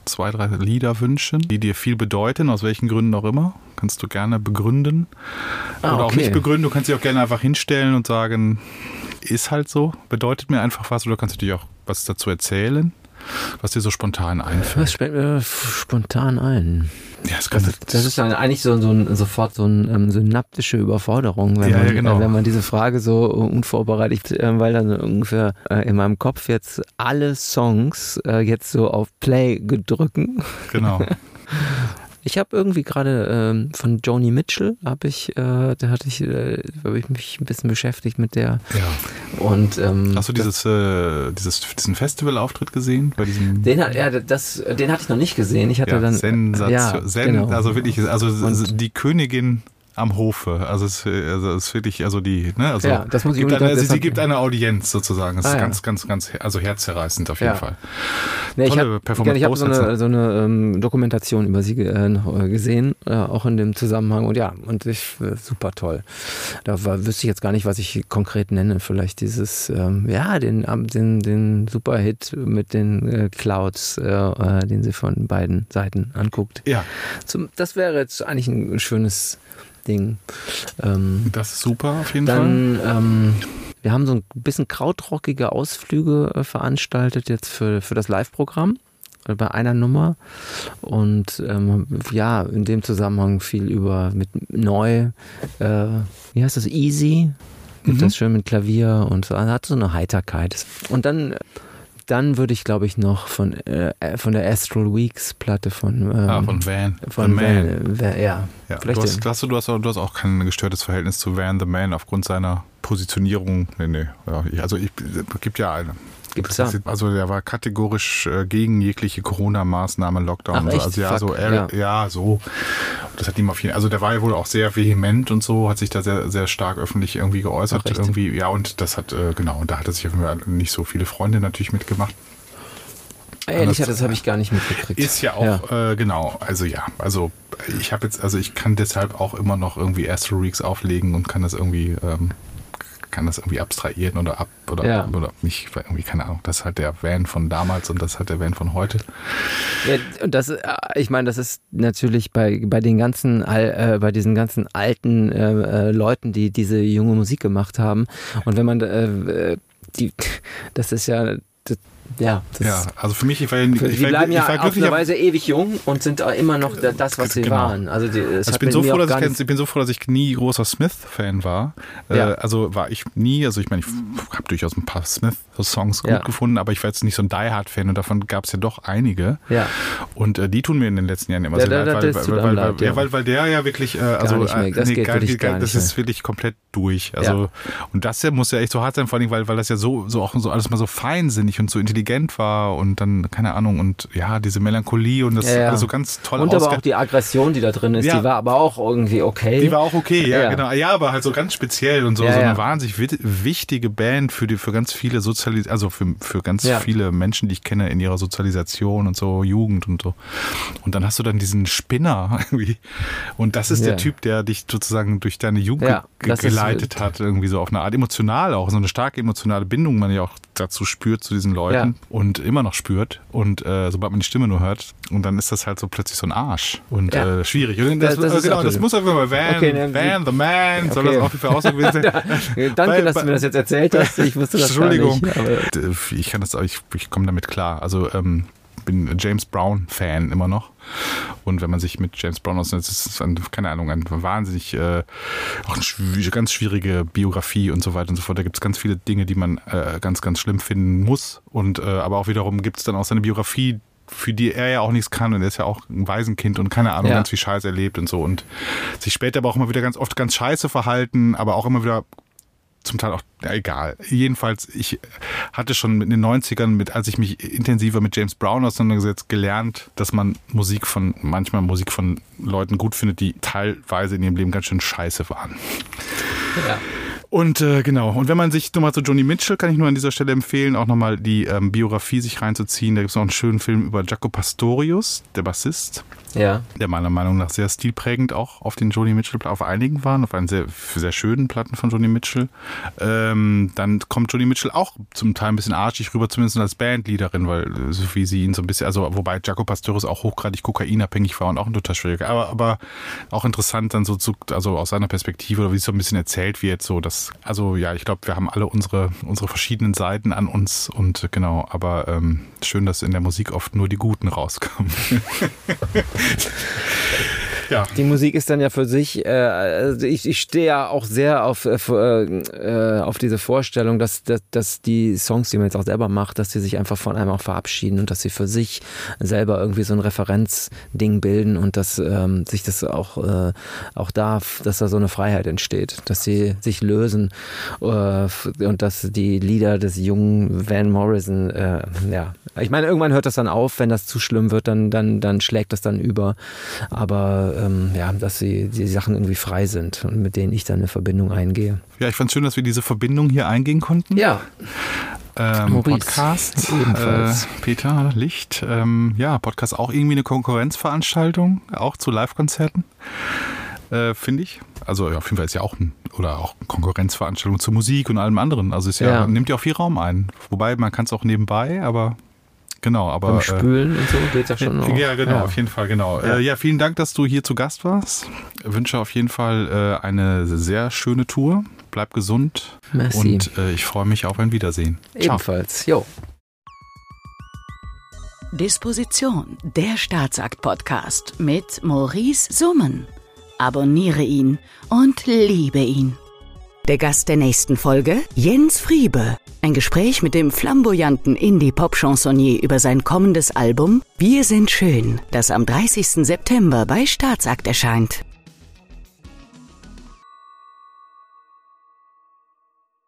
Zwei, drei Lieder wünschen, die dir viel bedeuten, aus welchen Gründen auch immer. Kannst du gerne begründen. Ah, Oder auch okay. nicht begründen. Du kannst dich auch gerne einfach hinstellen und sagen, ist halt so, bedeutet mir einfach was. Oder kannst du dir auch was dazu erzählen, was dir so spontan einfällt. Was fällt mir spontan ein? Ja, es kann, Das, das ist dann eigentlich so, so ein, sofort so eine ähm, synaptische Überforderung, wenn, Ja, man, ja, genau. äh, wenn man diese Frage so unvorbereitet, äh, weil dann ungefähr äh, in meinem Kopf jetzt alle Songs äh, jetzt so auf Play gedrücken. genau. Ich habe irgendwie gerade ähm, von Joni Mitchell habe ich, äh, da hatte ich, äh, habe ich mich ein bisschen beschäftigt mit der Ja. und ähm, Hast du dieses, äh, dieses, diesen Festivalauftritt gesehen? Bei diesem den hat, ja, das, den hatte ich noch nicht gesehen. Ich hatte ja, dann Sensation. ja, Sen, genau. Also wirklich, also Und- die Königin am Hofe. Also es, also es ist wirklich, also die, ne, also, Ja, das muss ich gibt eine, also sie gibt eine Audienz sozusagen. Das Ah, ist ja. ganz, ganz, ganz, also herzerreißend auf jeden Ja. Fall. Nee, ich Tolle habe Performance, ich hab so eine, so eine ähm, Dokumentation über sie äh, gesehen, äh, auch in dem Zusammenhang. Und ja, und ich äh, super toll. Da war, wüsste ich jetzt gar nicht, was ich konkret nenne. Vielleicht dieses, ähm, ja, den, den, den Superhit mit den äh, Clouds, äh, den sie von beiden Seiten anguckt. Ja, Zum, das wäre jetzt eigentlich ein schönes Ding. Ähm, das ist super auf jeden Fall. dann, ähm, wir haben so ein bisschen krautrockige Ausflüge äh, veranstaltet jetzt für, für das Live-Programm äh, bei einer Nummer und ähm, ja, in dem Zusammenhang viel über mit neu, äh, wie heißt das, Easy, gibt Mhm. das schön mit Klavier und so, also hat so eine Heiterkeit. Und dann dann würde ich, glaube ich, noch von, äh, von der Astral Weeks Platte von, ähm, ah, von Van. von The Man. Van, Van, ja, Ja, vielleicht du, hast, hast du, du, hast, auch- du hast auch kein gestörtes Verhältnis zu Van the Man aufgrund seiner Positionierung. Nee, nee. Ja, ich- also ich, es gibt ja eine. Gibt's da? Also der war kategorisch äh, gegen jegliche Corona-Maßnahmen, Lockdown. Ach, so. Also ja, Fuck, so, er, ja. ja. so. Das hat ihm auf jeden Also der war ja wohl auch sehr vehement und so, hat sich da sehr, sehr stark öffentlich irgendwie geäußert. Ach, irgendwie, ja, und das hat, äh, genau, und da hat er sich nicht so viele Freunde natürlich mitgemacht. Ehrlich, das- das habe ich gar nicht mitgekriegt. Ist ja auch, Äh, genau, also ja, also ich habe jetzt, also ich kann deshalb auch immer noch irgendwie Astro Weeks auflegen und kann das irgendwie, ähm, kann das irgendwie abstrahieren oder ab oder, Ja. oder mich irgendwie, keine Ahnung. Das ist halt der Van von damals und das ist halt der Van von heute. Ja, und das, äh, ich meine, das ist natürlich bei, bei den ganzen, äh, bei diesen ganzen alten äh, äh, Leuten, die diese junge Musik gemacht haben. Und wenn man, äh, äh, die, das ist ja, das, ja, das Ja, also für mich, ich war, ich die war, bleiben ich ja war auf glücklich. eine Weise ewig jung und sind auch immer noch da- das, was sie Genau. waren. Also, die, Also ich bin, so froh, dass ich, nichts- ich bin so froh, dass ich nie großer Smith-Fan war. Ja. Äh, also war ich nie, also ich meine, ich habe durchaus ein paar Smith-Songs gut Ja. gefunden, aber ich war jetzt nicht so ein Die Hard-Fan und davon gab es ja doch einige. Ja. Und äh, die tun mir in den letzten Jahren immer Ja, sehr leid, weil, weil, weil, ja, ja. der ja wirklich, äh, also mehr. Das geht gar, wirklich gar das ist wirklich komplett durch. Also und das ja muss ja echt so hart sein, vor allem, weil, weil das ja so, so auch so alles mal so feinsinnig und so intelligent war und dann, keine Ahnung, und ja, diese Melancholie und das Ja, ja. alles so ganz toll Und aber auch die Aggression, die da drin ist, Ja. die war aber auch irgendwie okay. die war auch okay, ja, genau. Ja, aber halt so ganz speziell und so, so eine wahnsinnig wichtige Band für die, für ganz viele Sozialis also für, für ganz viele Menschen, die ich kenne in ihrer Sozialisation und so, Jugend und so. Und dann hast du dann diesen Spinner irgendwie. Und das ist der Typ, der dich sozusagen durch deine Jugend ge das ist- geleitet hat, irgendwie so auf eine Art emotional auch, so eine starke emotionale Bindung man ja auch dazu spürt zu diesen Leuten Ja. Und immer noch spürt. Und äh, sobald man die Stimme nur hört, und dann ist das halt so plötzlich so ein Arsch. Und Ja. äh, schwierig. Und das, Das- das ist genau, das muss einfach mal Van, Okay, ne, Van, the Man, soll Okay. das auf jeden Fall auch so gewesen sein. Danke, Weil- dass du mir das jetzt erzählt hast. Ich wusste das gar Entschuldigung. nicht. D- Ich kann das, ich, ich komme damit klar. Also ähm, bin James Brown Fan immer noch. Und wenn man sich mit James Brown auseinandersetzt, ist es ein, keine Ahnung, ein wahnsinnig, äh, auch eine ganz schwierige Biografie und so weiter und so fort. Da gibt es ganz viele Dinge, die man äh, ganz, ganz schlimm finden muss. Und äh, aber auch wiederum gibt es dann auch seine Biografie, für die er ja auch nichts kann und er ist ja auch ein Waisenkind und keine Ahnung, Ja. ganz viel Scheiß erlebt und so und sich später aber auch immer wieder ganz oft ganz scheiße verhalten, aber auch immer wieder zum Teil auch, ja, egal. Jedenfalls, ich hatte schon in den 90ern, mit, als ich mich intensiver mit James Brown auseinandergesetzt, gelernt, dass man Musik von, manchmal Musik von Leuten gut findet, die teilweise in ihrem Leben ganz schön scheiße waren. ja. Und äh, genau, und wenn man sich nochmal zu Johnny Mitchell, kann ich nur an dieser Stelle empfehlen, auch nochmal die ähm, Biografie sich reinzuziehen. Da gibt es noch einen schönen Film über Jaco Pastorius, der Bassist, ja. der meiner Meinung nach sehr stilprägend auch auf den Johnny Mitchell, auf einigen waren, auf einen sehr, sehr schönen Platten von Johnny Mitchell. Ähm, dann kommt Johnny Mitchell auch zum Teil ein bisschen arschig rüber, zumindest als Bandleaderin, weil äh, so wie sie ihn so ein bisschen, also wobei Jaco Pastorius auch hochgradig kokainabhängig war und auch ein total schwieriger, aber, aber auch interessant dann so zu, also aus seiner Perspektive oder wie es so ein bisschen erzählt wird, so dass, also ja, ich glaube, wir haben alle unsere, unsere verschiedenen Seiten an uns und äh, genau, aber ähm, schön, dass in der Musik oft nur die Guten rauskommen. ja. Die Musik ist dann ja für sich, äh, also ich, ich stehe ja auch sehr auf, äh, äh, auf diese Vorstellung, dass, dass, dass die Songs, die man jetzt auch selber macht, dass sie sich einfach von einem auch verabschieden und dass sie für sich selber irgendwie so ein Referenzding bilden und dass ähm, sich das auch, äh, auch darf, dass da so eine Freiheit entsteht, dass sie sich lösen äh, und dass die Lieder des jungen Van Morrison, äh, ja, ich meine, irgendwann hört das dann auf, wenn das zu schlimm wird, dann, dann, dann schlägt das dann über. Aber ähm, ja, dass sie die Sachen irgendwie frei sind und mit denen ich dann eine Verbindung eingehe. Ja, ich fand schön, dass wir diese Verbindung hier eingehen konnten. Ja, Ähm, Podcast. Äh, Peter Licht. Ähm, ja, Podcast auch irgendwie eine Konkurrenzveranstaltung, auch zu Live-Konzerten. Äh, Finde ich. Also ja, auf jeden Fall ist ja auch ein, oder auch eine Konkurrenzveranstaltung zur Musik und allem anderen. Also ist ja, Ja. nimmt ja auch viel Raum ein. Wobei man kann es auch nebenbei, aber genau, aber. beim äh, Spülen und so geht ja schon noch. ja, genau, Ja. auf jeden Fall, genau. Ja. Äh, ja, vielen Dank, dass du hier zu Gast warst. Ich wünsche auf jeden Fall äh, eine sehr schöne Tour. Bleib gesund Merci. und äh, ich freue mich auf ein Wiedersehen. Ciao. Ebenfalls. Jo. Disposition, der Staatsakt-Podcast mit Maurice Summen. Abonniere ihn und liebe ihn. Der Gast der nächsten Folge, Jens Friebe. Ein Gespräch mit dem flamboyanten Indie-Pop-Chansonnier über sein kommendes Album Wir sind schön, das am 30. September bei Staatsakt erscheint.